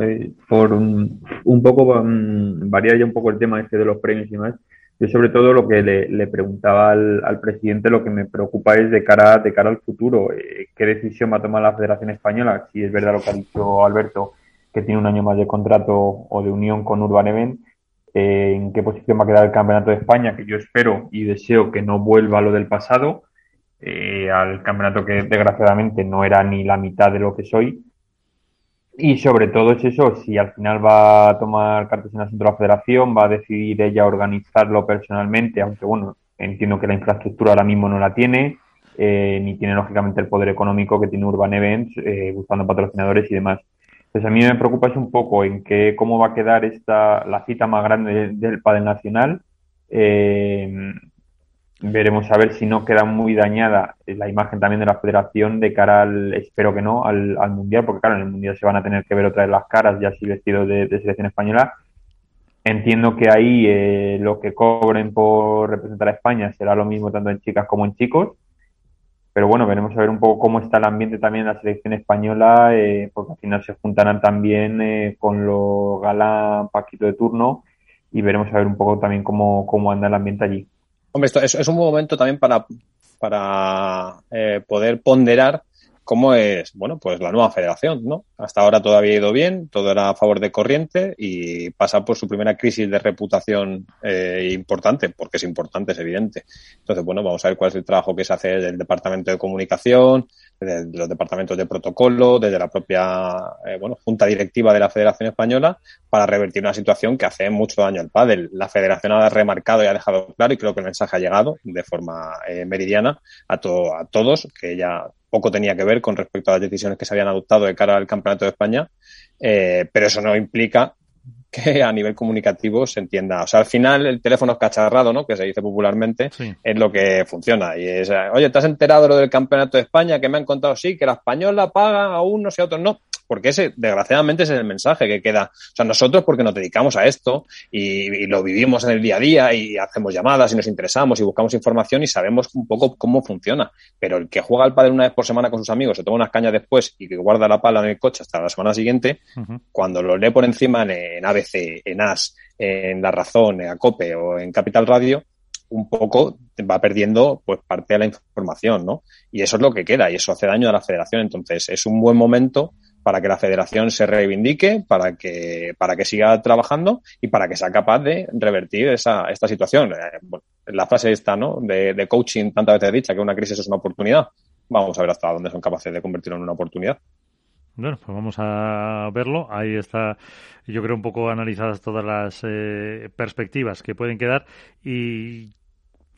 por un, un poco, um, variar ya un poco el tema este de los premios y más, yo sobre todo lo que le, preguntaba al, presidente, lo que me preocupa es de cara, de cara al futuro, eh, qué decisión va a tomar la Federación Española, si es verdad lo que ha dicho Alberto, que tiene un año más de contrato o de unión con Urban Event, eh, en qué posición va a quedar el Campeonato de España, que yo espero y deseo que no vuelva lo del pasado, eh, al campeonato que desgraciadamente no era ni la mitad de lo que soy, y sobre todo es eso, si al final va a tomar cartas en asunto la federación, va a decidir ella organizarlo personalmente, aunque bueno, entiendo que la infraestructura ahora mismo no la tiene, eh, ni tiene lógicamente el poder económico que tiene Urban Events, eh, buscando patrocinadores y demás. Entonces a mí me preocupa un poco en que cómo va a quedar esta, la cita más grande del, Padel Nacional, Eh, veremos a ver si no queda muy dañada la imagen también de la federación de cara al, espero que no, al, mundial, porque claro, en el mundial se van a tener que ver otra vez las caras ya así vestidos de, selección española. Entiendo que ahí eh, lo que cobren por representar a España será lo mismo tanto en chicas como en chicos. Pero bueno, veremos a ver un poco cómo está el ambiente también en la selección española, eh, porque al final se juntarán también eh, con lo galán Paquito de turno y veremos a ver un poco también cómo, cómo anda el ambiente allí. Hombre, esto es, un buen momento también para, para eh, poder ponderar cómo es, bueno, pues la nueva federación, ¿no? Hasta ahora todo había ido bien, todo era a favor de corriente y pasa por su primera crisis de reputación eh, importante, porque es importante, es evidente. Entonces, bueno, vamos a ver cuál es el trabajo que se hace desde el Departamento de Comunicación, desde los departamentos de protocolo, desde la propia, eh, bueno, Junta Directiva de la Federación Española, para revertir una situación que hace mucho daño al pádel. La Federación ha remarcado y ha dejado claro, y creo que el mensaje ha llegado de forma eh, meridiana a, todo, a todos, que ya poco tenía que ver con respecto a las decisiones que se habían adoptado de cara al Campeonato de España, eh, pero eso no implica que a nivel comunicativo se entienda. O sea, al final el teléfono es cacharrado, ¿no? Que se dice popularmente, es lo que funciona. Y es, oye, ¿te has enterado de lo del Campeonato de España? Que me han contado, sí, que la española paga a unos y a otros no porque ese, desgraciadamente, ese es el mensaje que queda. O sea, nosotros porque nos dedicamos a esto y, lo vivimos en el día a día y hacemos llamadas y nos interesamos y buscamos información y sabemos un poco cómo funciona. Pero el que juega al padre una vez por semana con sus amigos, se toma unas cañas después y que guarda la pala en el coche hasta la semana siguiente, cuando lo lee por encima en, ABC, en AS, en La Razón, en ACOPE o en Capital Radio, un poco va perdiendo pues parte de la información, ¿no? Y eso es lo que queda y eso hace daño a la federación. Entonces, es un buen momento para que la federación se reivindique, para que, para que siga trabajando y para que sea capaz de revertir esa, esta situación. Eh, la frase esta, ¿no? De, coaching tantas veces dicha que una crisis es una oportunidad. Vamos a ver hasta dónde son capaces de convertirlo en una oportunidad. Bueno, pues vamos a verlo. Ahí está, yo creo, un poco analizadas todas las eh, perspectivas que pueden quedar. Y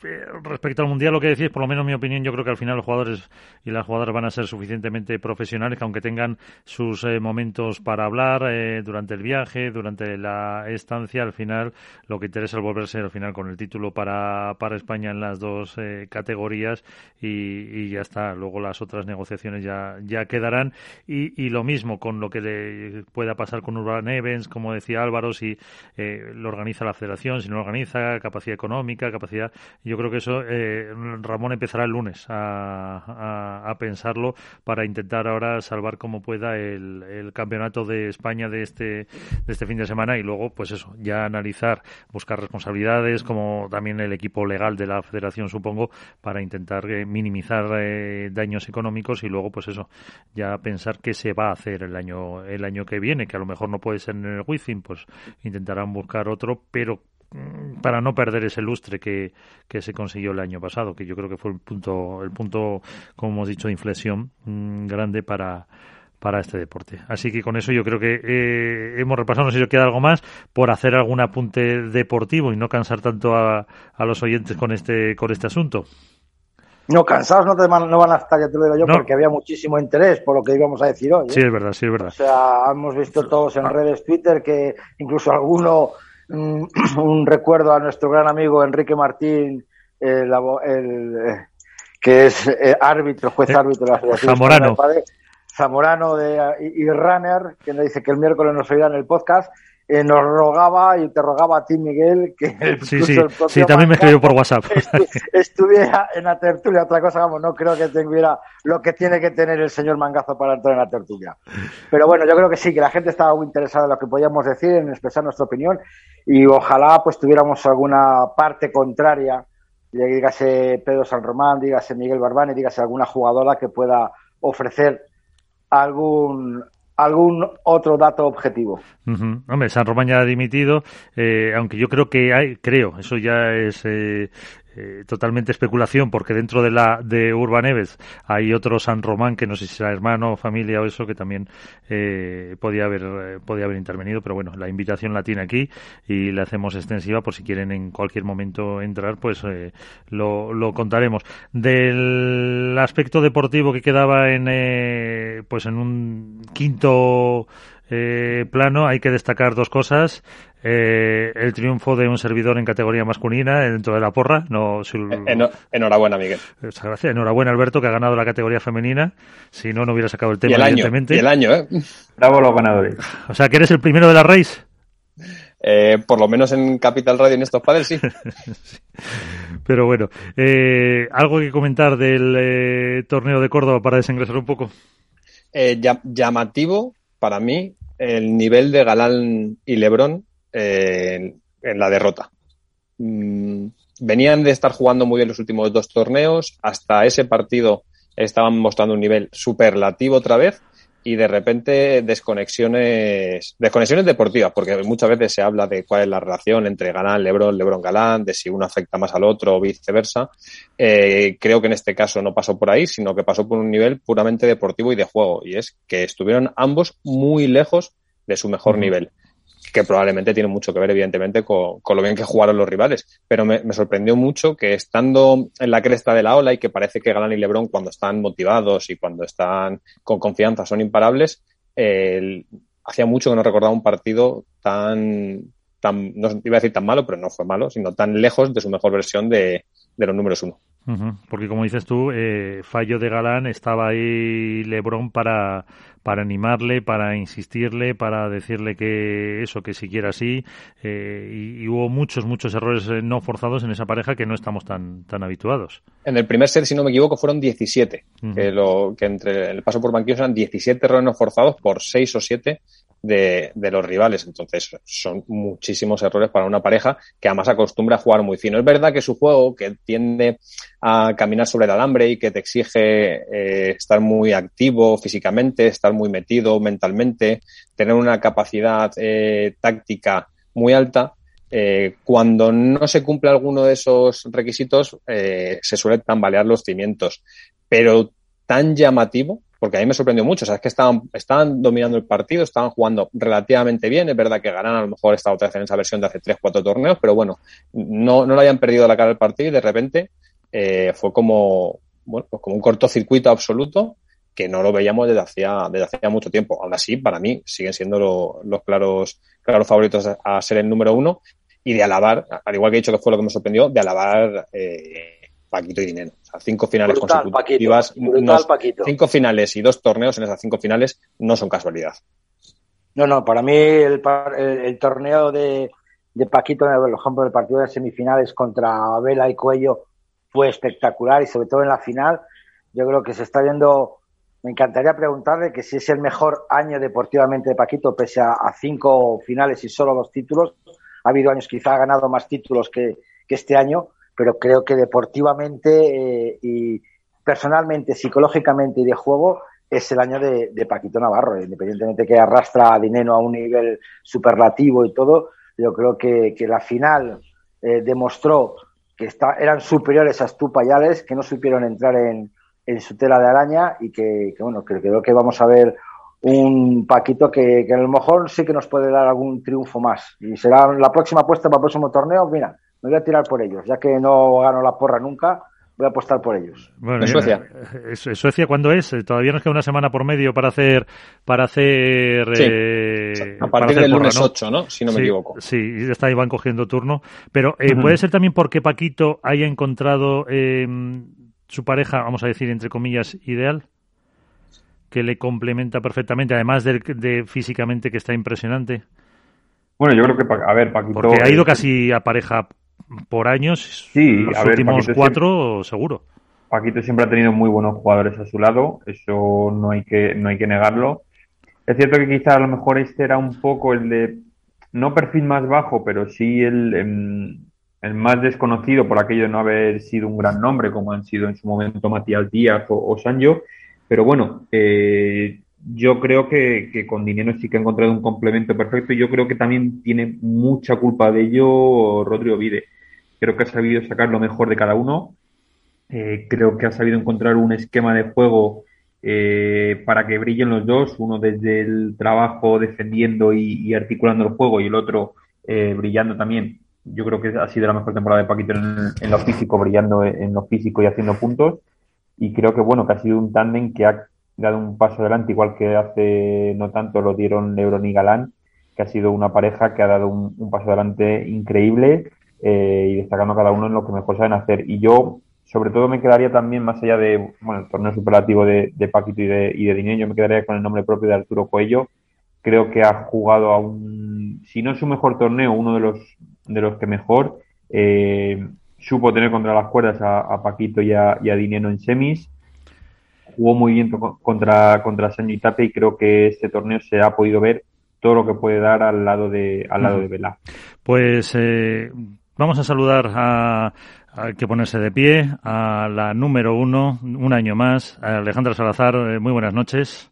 respecto al mundial, lo que decís, por lo menos mi opinión, yo creo que al final los jugadores y las jugadoras van a ser suficientemente profesionales que aunque tengan sus eh, momentos para hablar eh, durante el viaje, durante la estancia, al final lo que interesa es volverse al final con el título para, para España en las dos categorías y, ya está. Luego las otras negociaciones ya, ya quedarán y, y lo mismo con lo que le pueda pasar con Urban Evans, como decía Álvaro, si lo organiza la federación, si no lo organiza, capacidad económica, capacidad yo creo que eso eh, Ramón empezará el lunes a, pensarlo para intentar ahora salvar como pueda el, campeonato de España de este, de este fin de semana y luego, pues eso, ya analizar, buscar responsabilidades, como también el equipo legal de la federación, supongo, para intentar eh, minimizar eh, daños económicos y luego, pues eso, ya pensar qué se va a hacer el año, el año que viene, que a lo mejor no puede ser en el Wizzing, pues intentarán buscar otro, pero para no perder ese lustre que, que, se consiguió el año pasado, que yo creo que fue el punto, el punto como hemos dicho, de inflexión mm, grande para, para este deporte. Así que con eso yo creo que eh, hemos repasado, no sé si queda algo más, por hacer algún apunte deportivo y no cansar tanto a, a los oyentes con este, con este asunto. No, cansados no, te no van a estar, ya te lo digo yo, porque había muchísimo interés por lo que íbamos a decir hoy. ¿eh? Sí, es verdad, sí, es verdad. O sea, hemos visto todos en redes Twitter que incluso alguno un, recuerdo a nuestro gran amigo Enrique Martín, el, eh, que es eh, árbitro, juez eh, árbitro de la Federación Zamorano. Zamorano de, y, Runner, que nos dice que el miércoles nos oirá en el podcast, nos rogaba y te rogaba a ti, Miguel, que el, sí, sí, sí, también me escribió por WhatsApp. estuviera en la tertulia. Otra cosa, vamos, no creo que tuviera lo que tiene que tener el señor Mangazo para entrar en la tertulia. Pero bueno, yo creo que sí, que la gente estaba muy interesada en lo que podíamos decir, en expresar nuestra opinión y ojalá pues tuviéramos alguna parte contraria, dígase Pedro San Román, dígase Miguel Barbán y dígase alguna jugadora que pueda ofrecer algún algún otro dato objetivo. Hombre, San Román ya ha dimitido, eh, aunque yo creo que hay, creo, eso ya es eh, eh, totalmente especulación, porque dentro de la de Urban Eves hay otro San Román que no sé si será hermano, familia o eso que también eh, podía haber eh, podía haber intervenido, pero bueno, la invitación la tiene aquí y la hacemos extensiva por si quieren en cualquier momento entrar, pues lo, lo contaremos. Del aspecto deportivo que quedaba en pues en un quinto eh, plano hay que destacar dos cosas. Eh, el triunfo de un servidor en categoría masculina dentro de la porra. No, enhorabuena, Miguel. Gracias. Enhorabuena, Alberto, que ha ganado la categoría femenina. Si no, no hubiera sacado el tema, el evidentemente. Año, y el año, ¿eh? Bravo los ganadores. O sea, que eres el primero de la race. Eh, por lo menos en Capital Radio en estos padres, sí. Pero bueno, eh, ¿algo que comentar del eh, torneo de Córdoba para desengrasar un poco? llamativo para mí el nivel de Galán y Lebrón en la derrota. Mm, venían de estar jugando muy bien los últimos dos torneos, hasta ese partido estaban mostrando un nivel superlativo otra vez y de repente desconexiones, desconexiones deportivas, porque muchas veces se habla de cuál es la relación entre Galán, Lebron, Lebron, Galán, de si uno afecta más al otro o viceversa. Eh, creo que en este caso no pasó por ahí, sino que pasó por un nivel puramente deportivo y de juego, y es que estuvieron ambos muy lejos de su mejor nivel que probablemente tiene mucho que ver, evidentemente, con, lo bien que jugaron los rivales. Pero me, sorprendió mucho que estando en la cresta de la ola y que parece que Galán y Lebron, cuando están motivados y cuando están con confianza, son imparables, hacía mucho que no recordaba un partido tan, tan, no iba a decir tan malo, pero no fue malo, sino tan lejos de su mejor versión de, de los números uno. Porque como dices tú, eh, fallo de Galán, estaba ahí Lebron para, para animarle, para insistirle, para decirle que eso, que siquiera así. Eh, y, hubo muchos, muchos errores eh, no forzados en esa pareja que no estamos tan, tan habituados. En el primer set, si no me equivoco, fueron 17. que, lo, que entre el paso por banquillos eran 17 errores no forzados por 6 o 7 de, de, los rivales. Entonces, son muchísimos errores para una pareja que además acostumbra a jugar muy fino. Es verdad que su juego, que tiende a caminar sobre el alambre y que te exige eh, estar muy activo físicamente, estar muy metido mentalmente, tener una capacidad eh, táctica muy alta, eh, cuando no se cumple alguno de esos requisitos, eh, se suelen tambalear los cimientos. Pero tan llamativo porque a mí me sorprendió mucho. O es que estaban, estaban dominando el partido, estaban jugando relativamente bien. Es verdad que ganan a lo mejor esta otra vez en esa versión de hace 3-4 torneos, pero bueno, no, no le hayan perdido la cara al partido y de repente eh, fue como, bueno, pues como un cortocircuito absoluto que no lo veíamos desde hacía, desde hacía mucho tiempo. Aún así, para mí, siguen siendo los claros, claros favoritos a, ser el número uno y de alabar, al igual que he dicho que fue lo que me sorprendió, de alabar eh, Paquito y Dinero. O sea, cinco finales consecutivas. cinco finales y dos torneos en esas cinco finales no son casualidad. No, no, para mí el, el, torneo de, de Paquito, por ejemplo, el partido de semifinales contra Vela y Cuello fue espectacular y sobre todo en la final, yo creo que se está viendo. Me encantaría preguntarle que si es el mejor año deportivamente de Paquito, pese a, cinco finales y solo dos títulos. Ha habido años quizá ha ganado más títulos que, que este año, pero creo que deportivamente eh, y personalmente, psicológicamente y de juego es el año de, Paquito Navarro, independientemente que arrastra a Dineno a un nivel superlativo y todo, yo creo que, la final eh, demostró que está, eran superiores a Stupayales, que no supieron entrar en, en su tela de araña y que, bueno, creo que vamos a ver un Paquito que, que, a lo mejor sí que nos puede dar algún triunfo más. Y será la próxima apuesta para el próximo torneo, mira, me voy a tirar por ellos, ya que no gano la porra nunca, voy a apostar por ellos. Bueno, ¿En Suecia? Eh, ¿Suecia cuándo es? Eh, todavía nos queda una semana por medio para hacer... Para hacer eh, a partir del lunes 8, ¿no? Si no me equivoco. Sí, está Iván cogiendo turno. Pero puede ser también porque Paquito haya encontrado su pareja, vamos a decir, entre comillas, ideal que le complementa perfectamente, además de, de físicamente que está impresionante. Bueno, yo creo que, a ver, Paquito... Porque ha ido casi a pareja por años, sí, los últimos cuatro seguro. Paquito siempre ha tenido muy buenos jugadores a su lado, eso no hay que, no hay que negarlo. Es cierto que quizá a lo mejor este era un poco el de, no perfil más bajo, pero sí el, em, el más desconocido por aquello de no haber sido un gran nombre, como han sido en su momento Matías Díaz o, o Sancho. Pero bueno, eh, yo creo que, que, con Dinero sí que ha encontrado un complemento perfecto y yo creo que también tiene mucha culpa de ello Rodrigo Vide. Creo que ha sabido sacar lo mejor de cada uno. Eh, creo que ha sabido encontrar un esquema de juego eh, para que brillen los dos, uno desde el trabajo defendiendo y, articulando el juego y el otro eh, brillando también. Yo creo que ha sido la mejor temporada de Paquito en, en lo físico, brillando en lo físico y haciendo puntos. Y creo que bueno, que ha sido un tándem que ha dado un paso adelante, igual que hace no tanto lo dieron Lebron y Galán, que ha sido una pareja que ha dado un, paso adelante increíble eh, y destacando cada uno en lo que mejor saben hacer. Y yo, sobre todo, me quedaría también, más allá de bueno, el torneo superlativo de, de Paquito y de, y de Dinero, yo me quedaría con el nombre propio de Arturo Cuello. Creo que ha jugado a un, si no es su mejor torneo, uno de los, de los que mejor. Eh, supo tener contra las cuerdas a, Paquito y a, y Dinero en semis. Jugó muy bien contra, contra Sancho Tape y creo que este torneo se ha podido ver todo lo que puede dar al lado de, al lado de Vela. Pues eh, vamos a saludar a, que ponerse de pie a la número uno, un año más, Alejandra Salazar. Eh, muy buenas noches.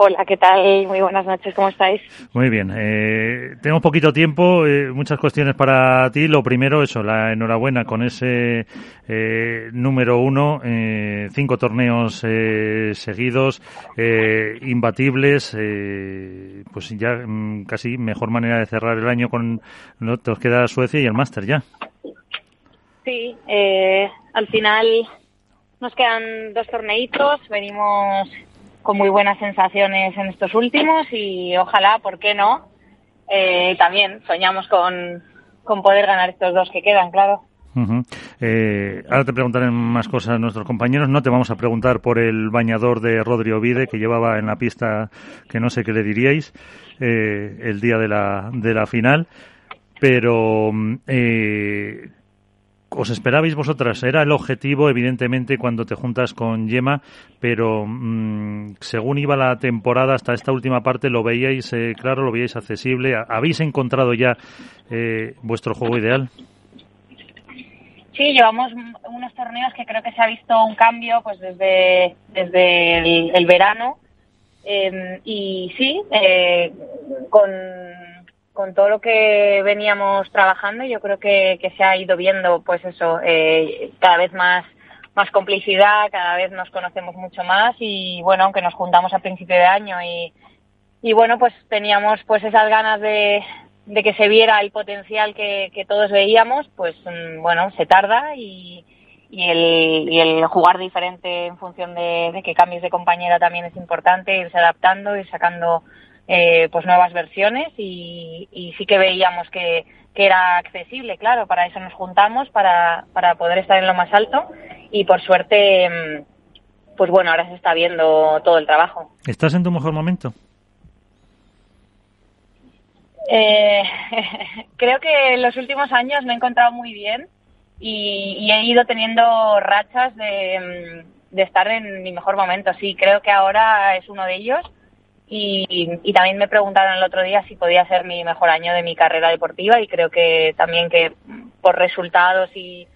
Hola, ¿qué tal? Muy buenas noches, ¿cómo estáis? Muy bien. Eh, tenemos poquito tiempo, eh, muchas cuestiones para ti. Lo primero, eso, la enhorabuena con ese eh, número uno, eh, cinco torneos eh, seguidos, imbatibles, pues ya mm, casi mejor manera de cerrar el año con, ¿no? te queda Suecia y el Máster ya. Sí, al final nos quedan dos torneitos, venimos con muy buenas sensaciones en estos últimos y ojalá, ¿por qué no? Eh, también soñamos con, con poder ganar estos dos que quedan, claro. eh, ahora te preguntaré más cosas nuestros compañeros. No te vamos a preguntar por el bañador de Rodri Ovide que llevaba en la pista, que no sé qué le diríais, eh, el día de la, de la final. Pero eh, os esperabais vosotras, era el objetivo, evidentemente, cuando te juntas con Yema, pero mm, según iba la temporada hasta esta última parte, lo veíais eh, claro, lo veíais accesible. ¿Habéis encontrado ya eh, vuestro juego ideal? Sí, llevamos unos torneos que creo que se ha visto un cambio pues desde, desde el, verano. Em, y sí, eh, con con todo lo que veníamos trabajando, yo creo que, se ha ido viendo, pues eso, eh, cada vez más, más complicidad, cada vez nos conocemos mucho más y bueno, aunque nos juntamos a principio de año y, y bueno, pues teníamos pues esas ganas de, de que se viera el potencial que, todos veíamos, pues mm, bueno, se tarda y, y el, y el jugar diferente en función de, de que cambies de compañera también es importante, irse adaptando, ir sacando eh, pues nuevas versiones y, sí que veíamos que, era accesible, claro, para eso nos juntamos, para, para poder estar en lo más alto y por suerte, mm, pues bueno, ahora se está viendo todo el trabajo. ¿Estás en tu mejor momento? Eh, creo que en los últimos años me he encontrado muy bien y, he ido teniendo rachas de, mm, de, estar en mi mejor momento. Sí, creo que ahora es uno de ellos y, también me preguntaron el otro día si podía ser mi mejor año de mi carrera deportiva y creo que también que por resultados y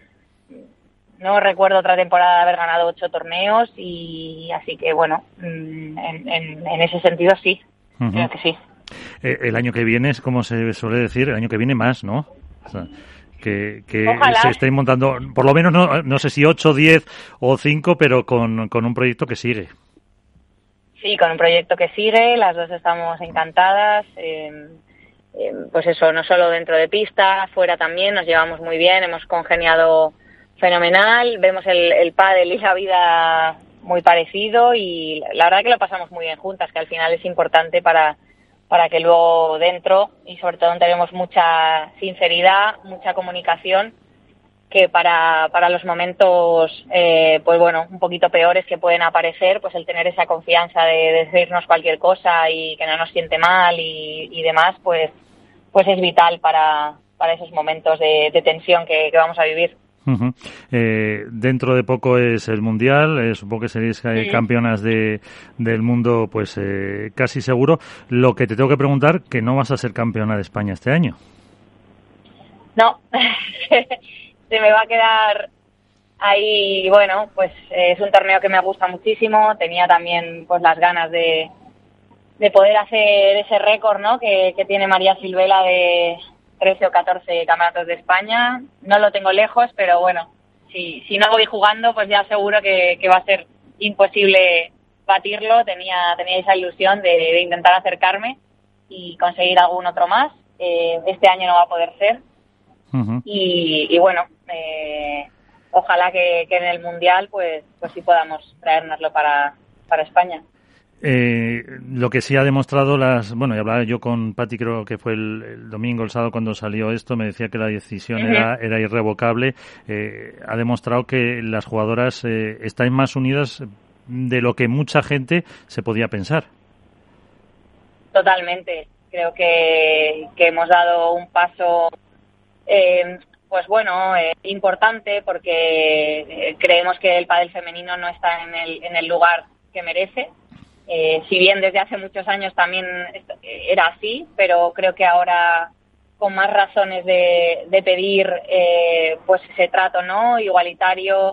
no recuerdo otra temporada de haber ganado ocho torneos y así que bueno, mm, en, ese sentido sí, creo que sí. Eh, el año que viene es como se suele decir, el año que viene más, ¿no? que, se estéis montando, por lo menos no, no sé si ocho, diez o cinco, pero con, con un proyecto que sigue. Sí, con un proyecto que sigue, las dos estamos encantadas. Em, em, pues eso, no solo dentro de pista, fuera también, nos llevamos muy bien, hemos congeniado fenomenal, vemos el, el y la vida muy parecido y la verdad que lo pasamos muy bien juntas, que al final es importante para, para que luego dentro y sobre todo tenemos mucha sinceridad, mucha comunicación que para, para los momentos, eh, pues bueno, un poquito peores que pueden aparecer, pues el tener esa confianza de decirnos cualquier cosa y que no nos siente mal y, demás, pues, pues es vital para, para esos momentos de, tensión que, vamos a vivir. Eh, dentro de poco es el mundial, eh, supongo que seréis campeonas de, del mundo, pues casi seguro. Lo que te tengo que preguntar, que no vas a ser campeona de España este año. No, se me va a quedar ahí, bueno, pues es un torneo que me gusta muchísimo, tenía también pues las ganas de, de poder hacer ese récord, ¿no? Que, tiene María Silvela de 13 o 14 campeonatos de España. No lo tengo lejos, pero bueno, si, si no voy jugando, pues ya seguro que, va a ser imposible batirlo. Tenía, tenía esa ilusión de, intentar acercarme y conseguir algún otro más. Eh, este año no va a poder ser, y, bueno, eh, ojalá que, en el Mundial pues, pues sí podamos traérnoslo para, para España. Eh, lo que sí ha demostrado las, bueno, y hablaba yo con Patti, creo que fue el, domingo, el sábado cuando salió esto, me decía que la decisión era, era, irrevocable. Eh, ha demostrado que las jugadoras eh, están más unidas de lo que mucha gente se podía pensar. Totalmente. Creo que, que hemos dado un paso, eh, pues bueno, eh, importante porque eh, creemos que el pádel femenino no está en el, en el lugar que merece. Eh, si bien desde hace muchos años también era así, pero creo que ahora con más razones de, pedir eh, pues ese trato no igualitario,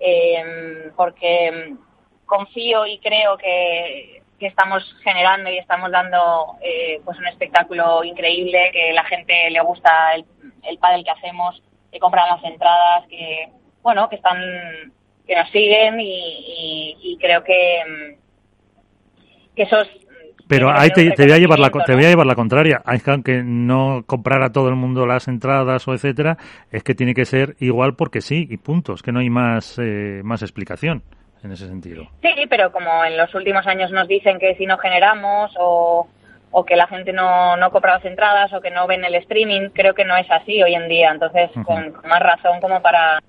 eh, porque confío y creo que, estamos generando y estamos dando pues un espectáculo increíble, que la gente le gusta el, el pádel que hacemos, que compran las entradas, que bueno, que están que nos siguen y creo que que esos pero ahí te, voy a llevar la te voy a llevar la contraria. Hay que no comprar a todo el mundo las entradas o etcétera, es que tiene que ser igual porque sí y puntos, que no hay más eh, más explicación en ese sentido. Sí, pero como en los últimos años nos dicen que si no generamos o, o que la gente no, no compra las entradas o que no ven el streaming, creo que no es así hoy en día. Entonces, con, más razón como para...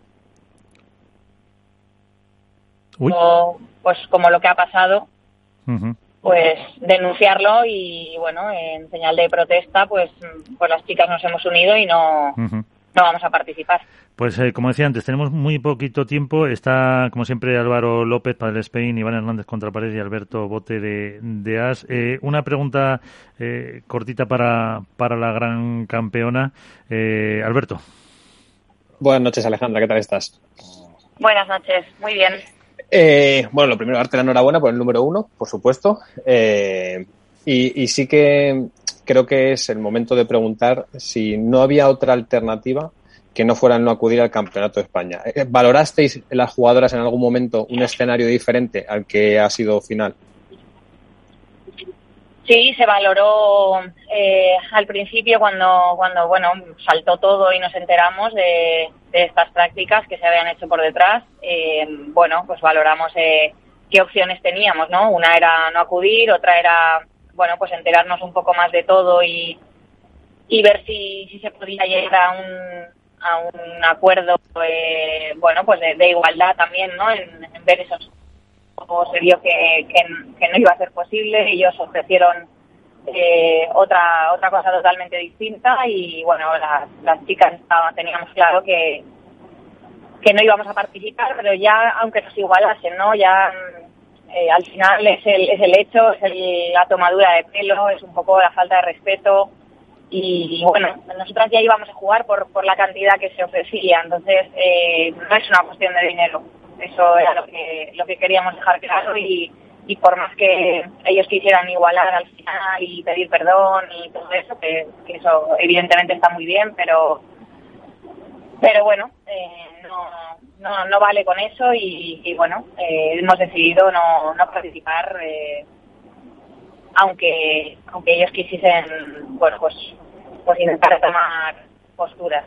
O, pues como lo que ha pasado, pues denunciarlo y bueno, en señal de protesta, pues, pues las chicas nos hemos unido y no, no vamos a participar. Pues eh, como decía antes, tenemos muy poquito tiempo. Está, como siempre, Álvaro López para el Spain, Iván Hernández contra Pared y Alberto Bote de, de AS. Eh, una pregunta eh, cortita para, para la gran campeona. Alberto. Buenas noches, Alejandra. ¿Qué tal estás? Buenas noches. Muy bien. Eh, bueno, lo primero, darte la enhorabuena por el número uno, por supuesto. Eh, y, sí que creo que es el momento de preguntar si no había otra alternativa que no fuera no acudir al Campeonato de España. Eh, ¿Valorasteis las jugadoras en algún momento un escenario diferente al que ha sido final? Sí, se valoró eh, al principio cuando, cuando bueno, saltó todo y nos enteramos de, estas prácticas que se habían hecho por detrás. Eh, bueno, pues valoramos eh, qué opciones teníamos, ¿no? Una era no acudir, otra era, bueno, pues enterarnos un poco más de todo y, y ver si, si se podía llegar a un, a un acuerdo, bueno, pues de, igualdad también, ¿no? En, ver esos se vio que, que, no iba a ser posible. Ellos ofrecieron eh, otra otra cosa totalmente distinta y bueno, las, las chicas teníamos claro que, que no íbamos a participar, pero ya aunque nos igualasen, ¿no? Ya eh, al final es el, es el hecho, es la tomadura de pelo, es un poco la falta de respeto y, bueno, nosotras ya íbamos a jugar por, por la cantidad que se ofrecía, entonces eh, no es una cuestión de dinero. Eso era lo que, lo que queríamos dejar claro y, y por más que ellos quisieran igualar al final y pedir perdón y todo eso, que, eso evidentemente está muy bien, pero pero bueno, eh, no, no, no vale con eso y, bueno, eh, hemos decidido no, no participar, eh, aunque aunque ellos quisiesen, bueno, pues, pues intentar tomar posturas.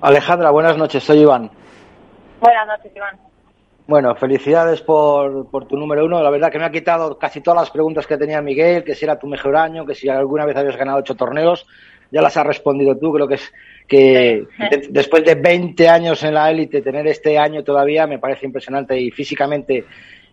Alejandra, buenas noches, soy Iván. Buenas noches, Iván. Bueno, felicidades por, por, tu número uno. La verdad que me ha quitado casi todas las preguntas que tenía Miguel, que si era tu mejor año, que si alguna vez habías ganado ocho torneos. Ya las has respondido tú. Creo que es que después de 20 años en la élite, tener este año todavía me parece impresionante y físicamente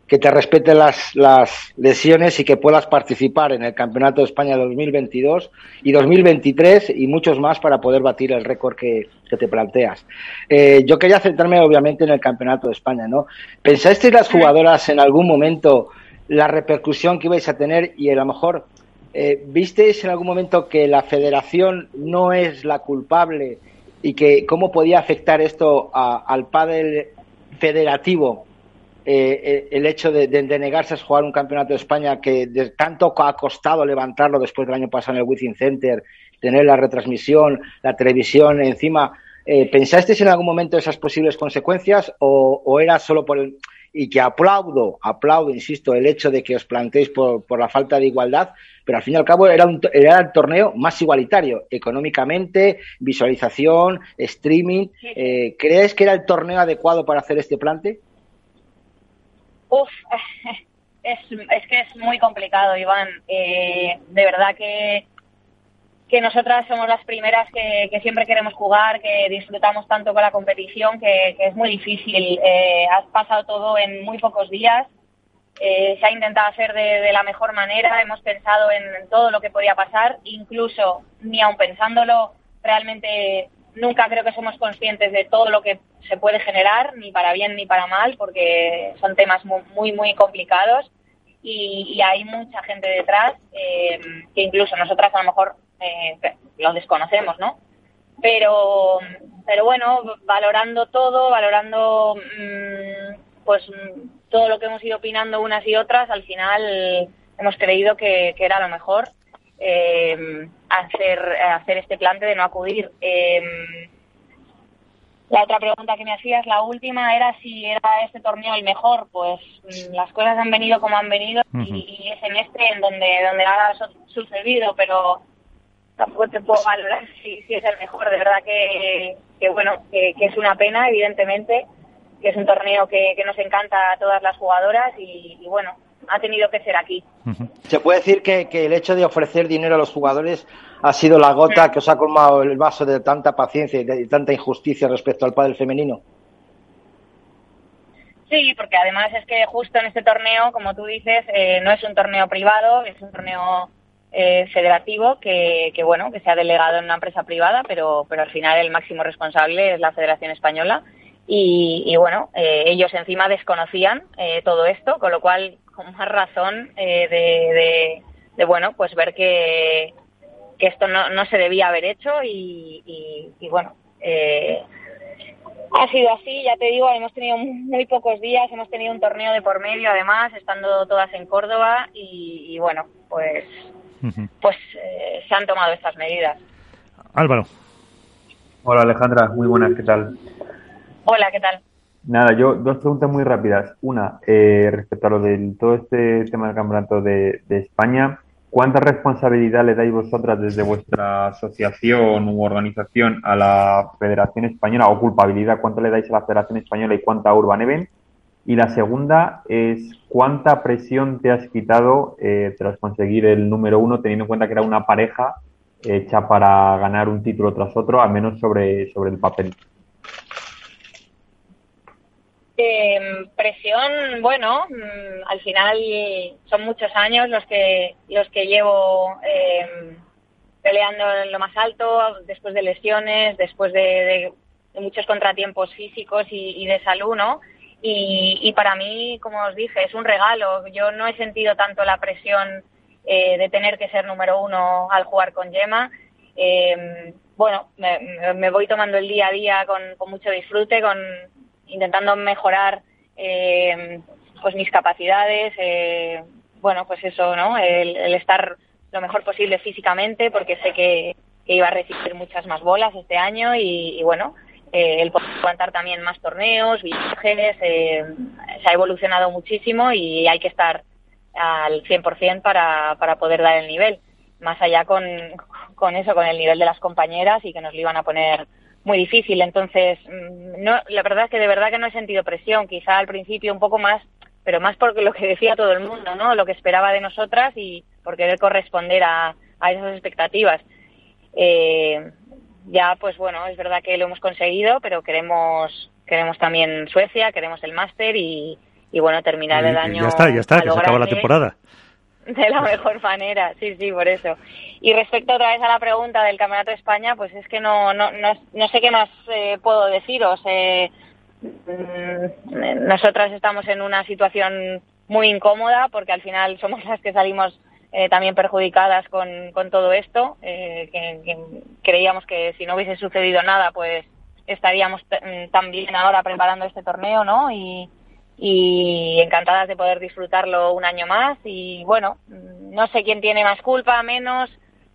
que te respeten las, las lesiones y que puedas participar en el Campeonato de España 2022 y 2023 y muchos más para poder batir el récord que, te planteas. Eh, yo quería centrarme obviamente en el Campeonato de España, ¿no? ¿Pensasteis las jugadoras en algún momento la repercusión que ibais a tener y a lo mejor eh, visteis en algún momento que la federación no es la culpable y que cómo podía afectar esto al pádel federativo eh, eh, el hecho de, negarse a jugar un campeonato de España que de tanto ha costado levantarlo después del año pasado en el Wizzing Center, tener la retransmisión, la televisión encima. Eh, ¿Pensasteis en algún momento esas posibles consecuencias o, era solo por el... Y que aplaudo, aplaudo, insisto, el hecho de que os planteéis por, por la falta de igualdad, pero al fin y al cabo era, un, era el torneo más igualitario, económicamente, visualización, streaming. ¿Crees que era el torneo adecuado para hacer este plante? Uf, es, es que es muy complicado, Iván. Eh, de verdad que, que nosotras somos las primeras que, siempre queremos jugar, que disfrutamos tanto con la competición, que, es muy difícil. Eh, has pasado todo en muy pocos días. Eh, se ha intentado hacer de, la mejor manera, hemos pensado en, todo lo que podía pasar, incluso ni aun pensándolo realmente nunca creo que somos conscientes de todo lo que se puede generar, ni para bien ni para mal, porque son temas muy, muy, muy complicados y, y, hay mucha gente detrás eh, que incluso nosotras a lo mejor eh, lo desconocemos, ¿no? Pero, pero bueno, valorando todo, valorando mmm, pues todo lo que hemos ido opinando unas y otras, al final hemos creído que, que era lo mejor eh, hacer, hacer este plante de no acudir. Eh, la otra pregunta que me hacías, la última, era si era este torneo el mejor. Pues mm, las cosas han venido como han venido uh -huh. y, es en este en donde, donde ha sucedido, pero tampoco te puedo valorar si, si es el mejor. De verdad que, que bueno, que, que, es una pena, evidentemente, que es un torneo que, que nos encanta a todas las jugadoras y, y bueno, ha tenido que ser aquí. Uh -huh. Se puede decir que, que, el hecho de ofrecer dinero a los jugadores ha sido la gota sí. que os ha colmado el vaso de tanta paciencia y de tanta injusticia respecto al pádel femenino. Sí, porque además es que justo en este torneo, como tú dices, eh, no es un torneo privado, es un torneo eh, federativo que, que, bueno, que se ha delegado en una empresa privada, pero, pero al final el máximo responsable es la Federación Española. Y, y bueno, eh, ellos encima desconocían eh, todo esto, con lo cual con más razón eh, de, de, bueno, pues ver que, que esto no, no se debía haber hecho y, bueno, eh, ha sido así, ya te digo, hemos tenido muy pocos días, hemos tenido un torneo de por medio además, estando todas en Córdoba y bueno, pues, uh -huh. pues eh, se han tomado estas medidas. Álvaro. Hola Alejandra, muy buenas, ¿qué tal? Hola, ¿qué tal? Nada, yo dos preguntas muy rápidas. Una, eh, respecto a lo del todo este tema del campeonato de, de, España, ¿cuánta responsabilidad le dais vosotras desde vuestra asociación u organización a la Federación Española o culpabilidad? ¿Cuánto le dais a la Federación Española y cuánta a Urban Event? Y la segunda es cuánta presión te has quitado eh, tras conseguir el número uno, teniendo en cuenta que era una pareja hecha para ganar un título tras otro, al menos sobre, sobre el papel. Eh, presión, bueno, mmm, al final son muchos años los que los que llevo eh, peleando en lo más alto, después de lesiones, después de, muchos contratiempos físicos y de salud, ¿no? Y, y, para mí, como os dije, es un regalo. Yo no he sentido tanto la presión eh, de tener que ser número uno al jugar con Gemma. Eh, bueno, me, me, voy tomando el día a día con, mucho disfrute, con intentando mejorar eh, pues mis capacidades, eh, bueno, pues eso, ¿no? El, el, estar lo mejor posible físicamente, porque sé que, que, iba a recibir muchas más bolas este año y, y bueno, eh, el poder aguantar también más torneos, viajes, eh, se ha evolucionado muchísimo y hay que estar al 100% para, para poder dar el nivel. Más allá con, con eso, con el nivel de las compañeras y que nos lo iban a poner muy difícil. Entonces, mm, no, la verdad es que de verdad que no he sentido presión, quizá al principio un poco más, pero más porque lo que decía todo el mundo, ¿no? Lo que esperaba de nosotras y por querer corresponder a, a esas expectativas. Eh, ya, pues bueno, es verdad que lo hemos conseguido, pero queremos queremos también Suecia, queremos el máster y, y bueno, terminar el año. Ya está, ya está, que se acaba la temporada de la mejor manera, sí, sí, por eso. Y respecto otra vez a la pregunta del Campeonato de España, pues es que no, no, no, no sé qué más eh, puedo deciros. Eh, mm, nosotras estamos en una situación muy incómoda porque al final somos las que salimos eh, también perjudicadas con, con todo esto. Eh, que, creíamos que si no hubiese sucedido nada, pues estaríamos tan bien ahora preparando este torneo, ¿no? Y, y encantadas de poder disfrutarlo un año más y bueno, no sé quién tiene más culpa, menos,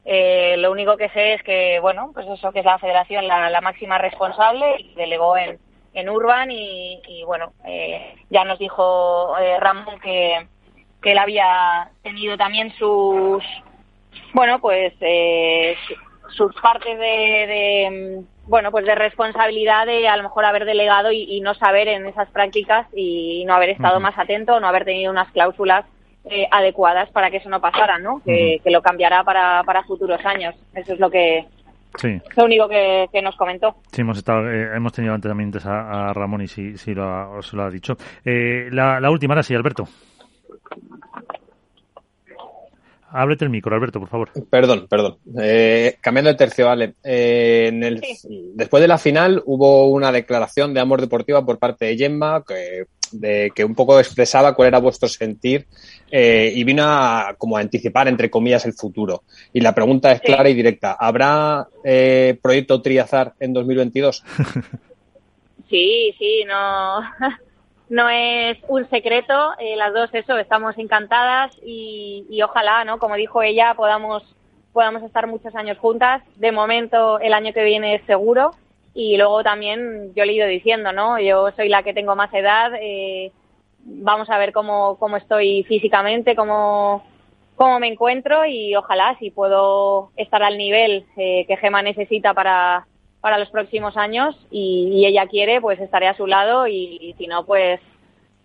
eh, lo único que sé es que bueno, pues eso que es la federación la, la máxima responsable y delegó en, en Urban y, y bueno, eh, ya nos dijo eh, Ramón que, que él había tenido también sus, bueno, pues eh, sus partes de, de bueno, pues de responsabilidad de a lo mejor haber delegado y, no saber en esas prácticas y no haber estado más atento, no haber tenido unas cláusulas eh, adecuadas para que eso no pasara, ¿no? Que, lo cambiará para, para futuros años. Eso es lo que Sí. Lo único que, nos comentó. Sí, hemos, estado, eh, hemos tenido antes también a, Ramón y sí, sí lo ha, os lo ha dicho. Eh, la, la última, ahora sí, Alberto. Ábrete el micro, Alberto, por favor. Perdón, perdón. Eh, cambiando de tercio, vale. Eh, en el, Después de la final hubo una declaración de amor deportiva por parte de Gemma que, de, que un poco expresaba cuál era vuestro sentir eh, y vino a, como a anticipar, entre comillas, el futuro. Y la pregunta es clara y directa. ¿Habrá eh, proyecto Triazar en 2022? Sí, sí, no. no es un secreto, eh, las dos eso, estamos encantadas y, ojalá, ¿no? Como dijo ella, podamos, podamos estar muchos años juntas. De momento, el año que viene es seguro y luego también yo le he ido diciendo, ¿no? Yo soy la que tengo más edad, eh, vamos a ver cómo, cómo estoy físicamente, cómo, cómo me encuentro y ojalá si puedo estar al nivel eh, que Gema necesita para para los próximos años y, ella quiere, pues estaré a su lado y, si no, pues,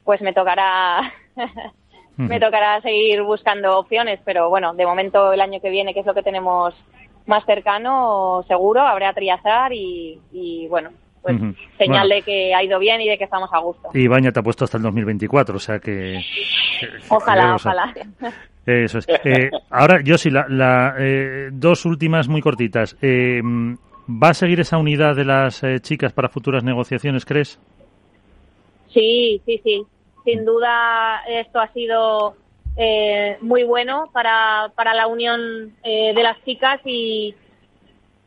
pues me tocará me tocará seguir buscando opciones, pero bueno, de momento el año que viene, que es lo que tenemos más cercano, seguro, habrá triazar y, y bueno, pues señal de que ha ido bien y de que estamos a gusto. Y Baña te ha puesto hasta el 2024, o sea que... Ojalá, ojalá. Eso es. Eh, ahora, yo sí, la, la eh, dos últimas muy cortitas. Eh, ¿Va a seguir esa unidad de las eh, chicas para futuras negociaciones, crees? Sí, sí, sí. Sin duda esto ha sido eh, muy bueno para, para la unión eh, de las chicas y,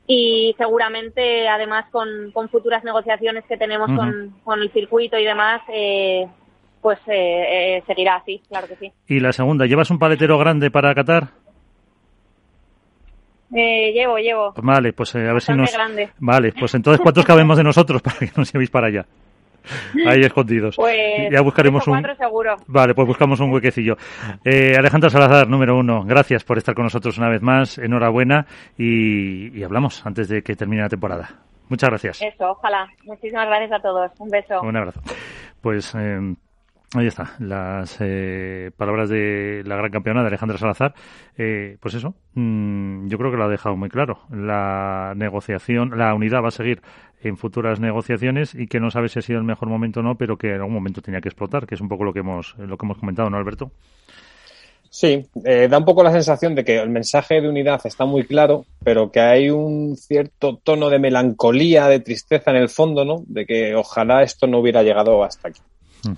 y seguramente además con, con futuras negociaciones que tenemos con, con, el circuito y demás, pues seguirá así, claro que sí. Y la segunda, ¿llevas un paletero grande para Qatar? Eh, llevo, llevo. Vale, pues eh, a ver si nos. Vale, pues entonces ¿cuántos cabemos de nosotros para que nos llevéis para allá? Ahí escondidos. Pues ya buscaremos un. Seguro. Vale, pues buscamos un huequecillo. Eh, Alejandra Salazar, número uno. Gracias por estar con nosotros una vez más. Enhorabuena y, y hablamos antes de que termine la temporada. Muchas gracias. Eso, ojalá. Muchísimas gracias a todos. Un beso. Un abrazo. Pues. Eh, Ahí está, las eh, palabras de la gran campeona de Alejandra Salazar. Eh, pues eso, mm, yo creo que lo ha dejado muy claro. La negociación, la unidad va a seguir en futuras negociaciones y que no sabe si ha sido el mejor momento o no, pero que en algún momento tenía que explotar, que es un poco lo que hemos, lo que hemos comentado, ¿no, Alberto? Sí, eh, da un poco la sensación de que el mensaje de unidad está muy claro, pero que hay un cierto tono de melancolía, de tristeza en el fondo, ¿no? De que ojalá esto no hubiera llegado hasta aquí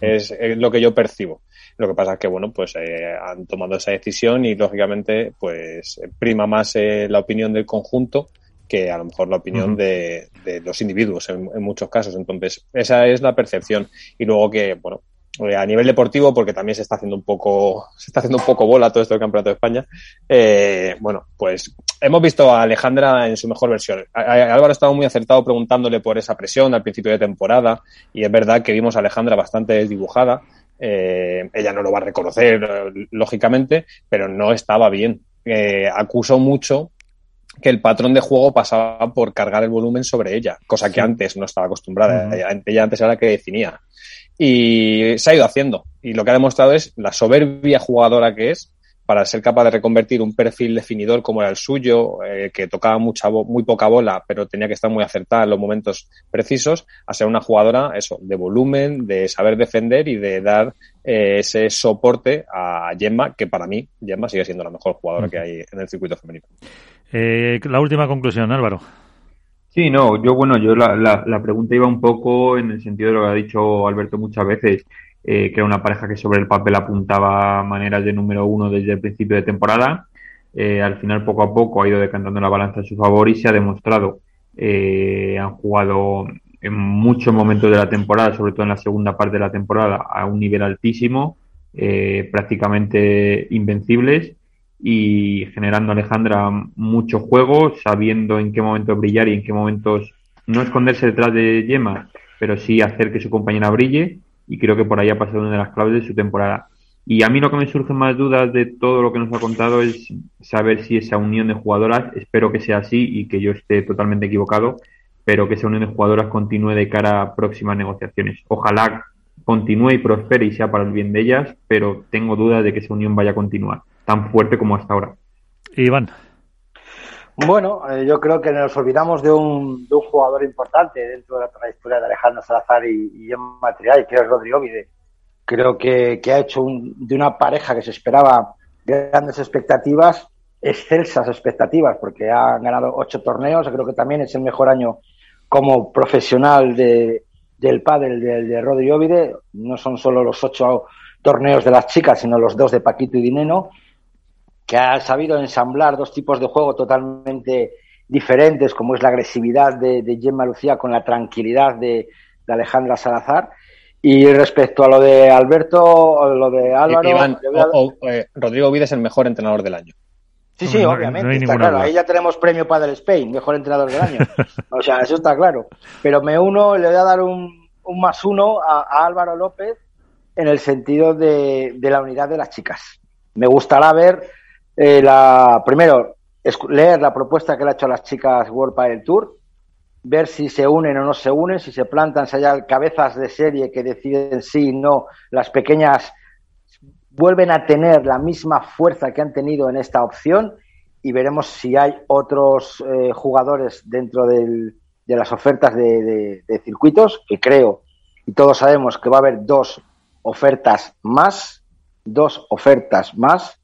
es, lo que yo percibo. Lo que pasa es que, bueno, pues eh, han tomado esa decisión y, lógicamente, pues prima más eh, la opinión del conjunto que a lo mejor la opinión de, los individuos en, muchos casos. Entonces, esa es la percepción. Y luego que, bueno, eh, a nivel deportivo, porque también se está haciendo un poco, se está haciendo un poco bola todo esto del Campeonato de España, bueno, pues hemos visto a Alejandra en su mejor versión. Álvaro estaba muy acertado preguntándole por esa presión al principio de temporada y es verdad que vimos a Alejandra bastante desdibujada. Eh, ella no lo va a reconocer, lógicamente, pero no estaba bien. Eh, acusó mucho que el patrón de juego pasaba por cargar el volumen sobre ella, cosa que antes no estaba acostumbrada. ella, antes era la que definía. Y se ha ido haciendo. Y lo que ha demostrado es la soberbia jugadora que es para ser capaz de reconvertir un perfil definidor como era el suyo, eh, que tocaba mucha muy poca bola, pero tenía que estar muy acertada en los momentos precisos, a ser una jugadora eso, de volumen, de saber defender y de dar eh, ese soporte a Gemma, que para mí Gemma sigue siendo la mejor jugadora que hay en el circuito femenino. Eh, la última conclusión, Álvaro. Sí, no, yo bueno, yo la, pregunta iba un poco en el sentido de lo que ha dicho Alberto muchas veces eh, que era una pareja que sobre el papel apuntaba maneras de número uno desde el principio de temporada. Eh, al final, poco a poco, ha ido decantando la balanza a su favor y se ha demostrado. Eh, han jugado en muchos momentos de la temporada, sobre todo en la segunda parte de la temporada, a un nivel altísimo, eh, prácticamente invencibles y generando Alejandra mucho juego, sabiendo en qué momentos brillar y en qué momentos no esconderse detrás de Yema, pero sí hacer que su compañera brille y creo que por ahí ha pasado una de las claves de su temporada. Y a mí lo que me surgen más dudas de todo lo que nos ha contado es saber si esa unión de jugadoras, espero que sea así y que yo esté totalmente equivocado, pero que esa unión de jugadoras continúe de cara a próximas negociaciones. Ojalá continúe y prospere y sea para el bien de ellas, pero tengo dudas de que esa unión vaya a continuar tan fuerte como hasta ahora. Iván. Bueno, eh, yo creo que nos olvidamos de un, de un, jugador importante dentro de la trayectoria de Alejandro Salazar y, y Gemma Triay, que es Rodrigo Vide. Creo que, que ha hecho un, de una pareja que se esperaba grandes expectativas, excelsas expectativas, porque han ganado ocho torneos. Creo que también es el mejor año como profesional de, del pádel de, de Rodrigo Vide. No son solo los ocho torneos de las chicas, sino los dos de Paquito y Dineno que ha sabido ensamblar dos tipos de juego totalmente diferentes, como es la agresividad de, de Gemma Lucía con la tranquilidad de, de, Alejandra Salazar. Y respecto a lo de Alberto, o lo de Álvaro. Iván, o, o, eh, Rodrigo Vida es el mejor entrenador del año. Sí, sí, No, obviamente, no está claro. duda. Ahí ya tenemos premio para el Spain, mejor entrenador del año. O sea, eso está claro. Pero me uno, le voy a dar un, un más uno a, a Álvaro López en el sentido de, de la unidad de las chicas. Me gustará ver eh, la primero leer la propuesta que le ha hecho a las chicas World Padel Tour, ver si se unen o no se unen, si se plantan, si hay cabezas de serie que deciden sí y no, las pequeñas vuelven a tener la misma fuerza que han tenido en esta opción y veremos si hay otros eh, jugadores dentro del, de las ofertas de circuitos, que creo y todos sabemos que va a haber dos ofertas más, dos ofertas más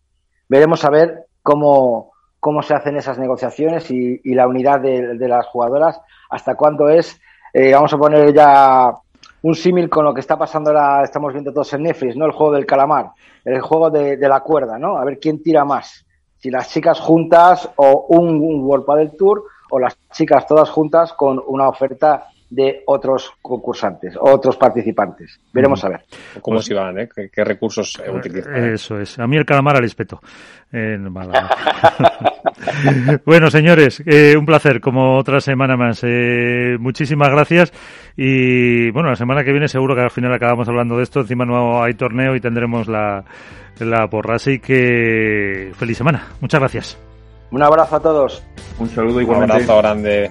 veremos a ver cómo, cómo se hacen esas negociaciones y, la unidad de, las jugadoras, hasta cuándo es, eh, vamos a poner ya un símil con lo que está pasando ahora, estamos viendo todos en Netflix, ¿no? El juego del calamar, el juego de, de la cuerda, ¿no? A ver quién tira más, si las chicas juntas o un, un World Padel Tour o las chicas todas juntas con una oferta de otros concursantes, otros participantes. Veremos a ver. ¿Cómo Pues- se van? Eh? ¿Qué, qué recursos eh, utilizan? Eso es. A mí el calamar al espeto. En Málaga. bueno, señores, eh, un placer como otra semana más. Eh, muchísimas gracias. Y bueno, la semana que viene seguro que al final acabamos hablando de esto. Encima no hay torneo y tendremos la, la porra. Así que feliz semana. Muchas gracias. Un abrazo a todos. Un saludo Un igualmente. abrazo grande.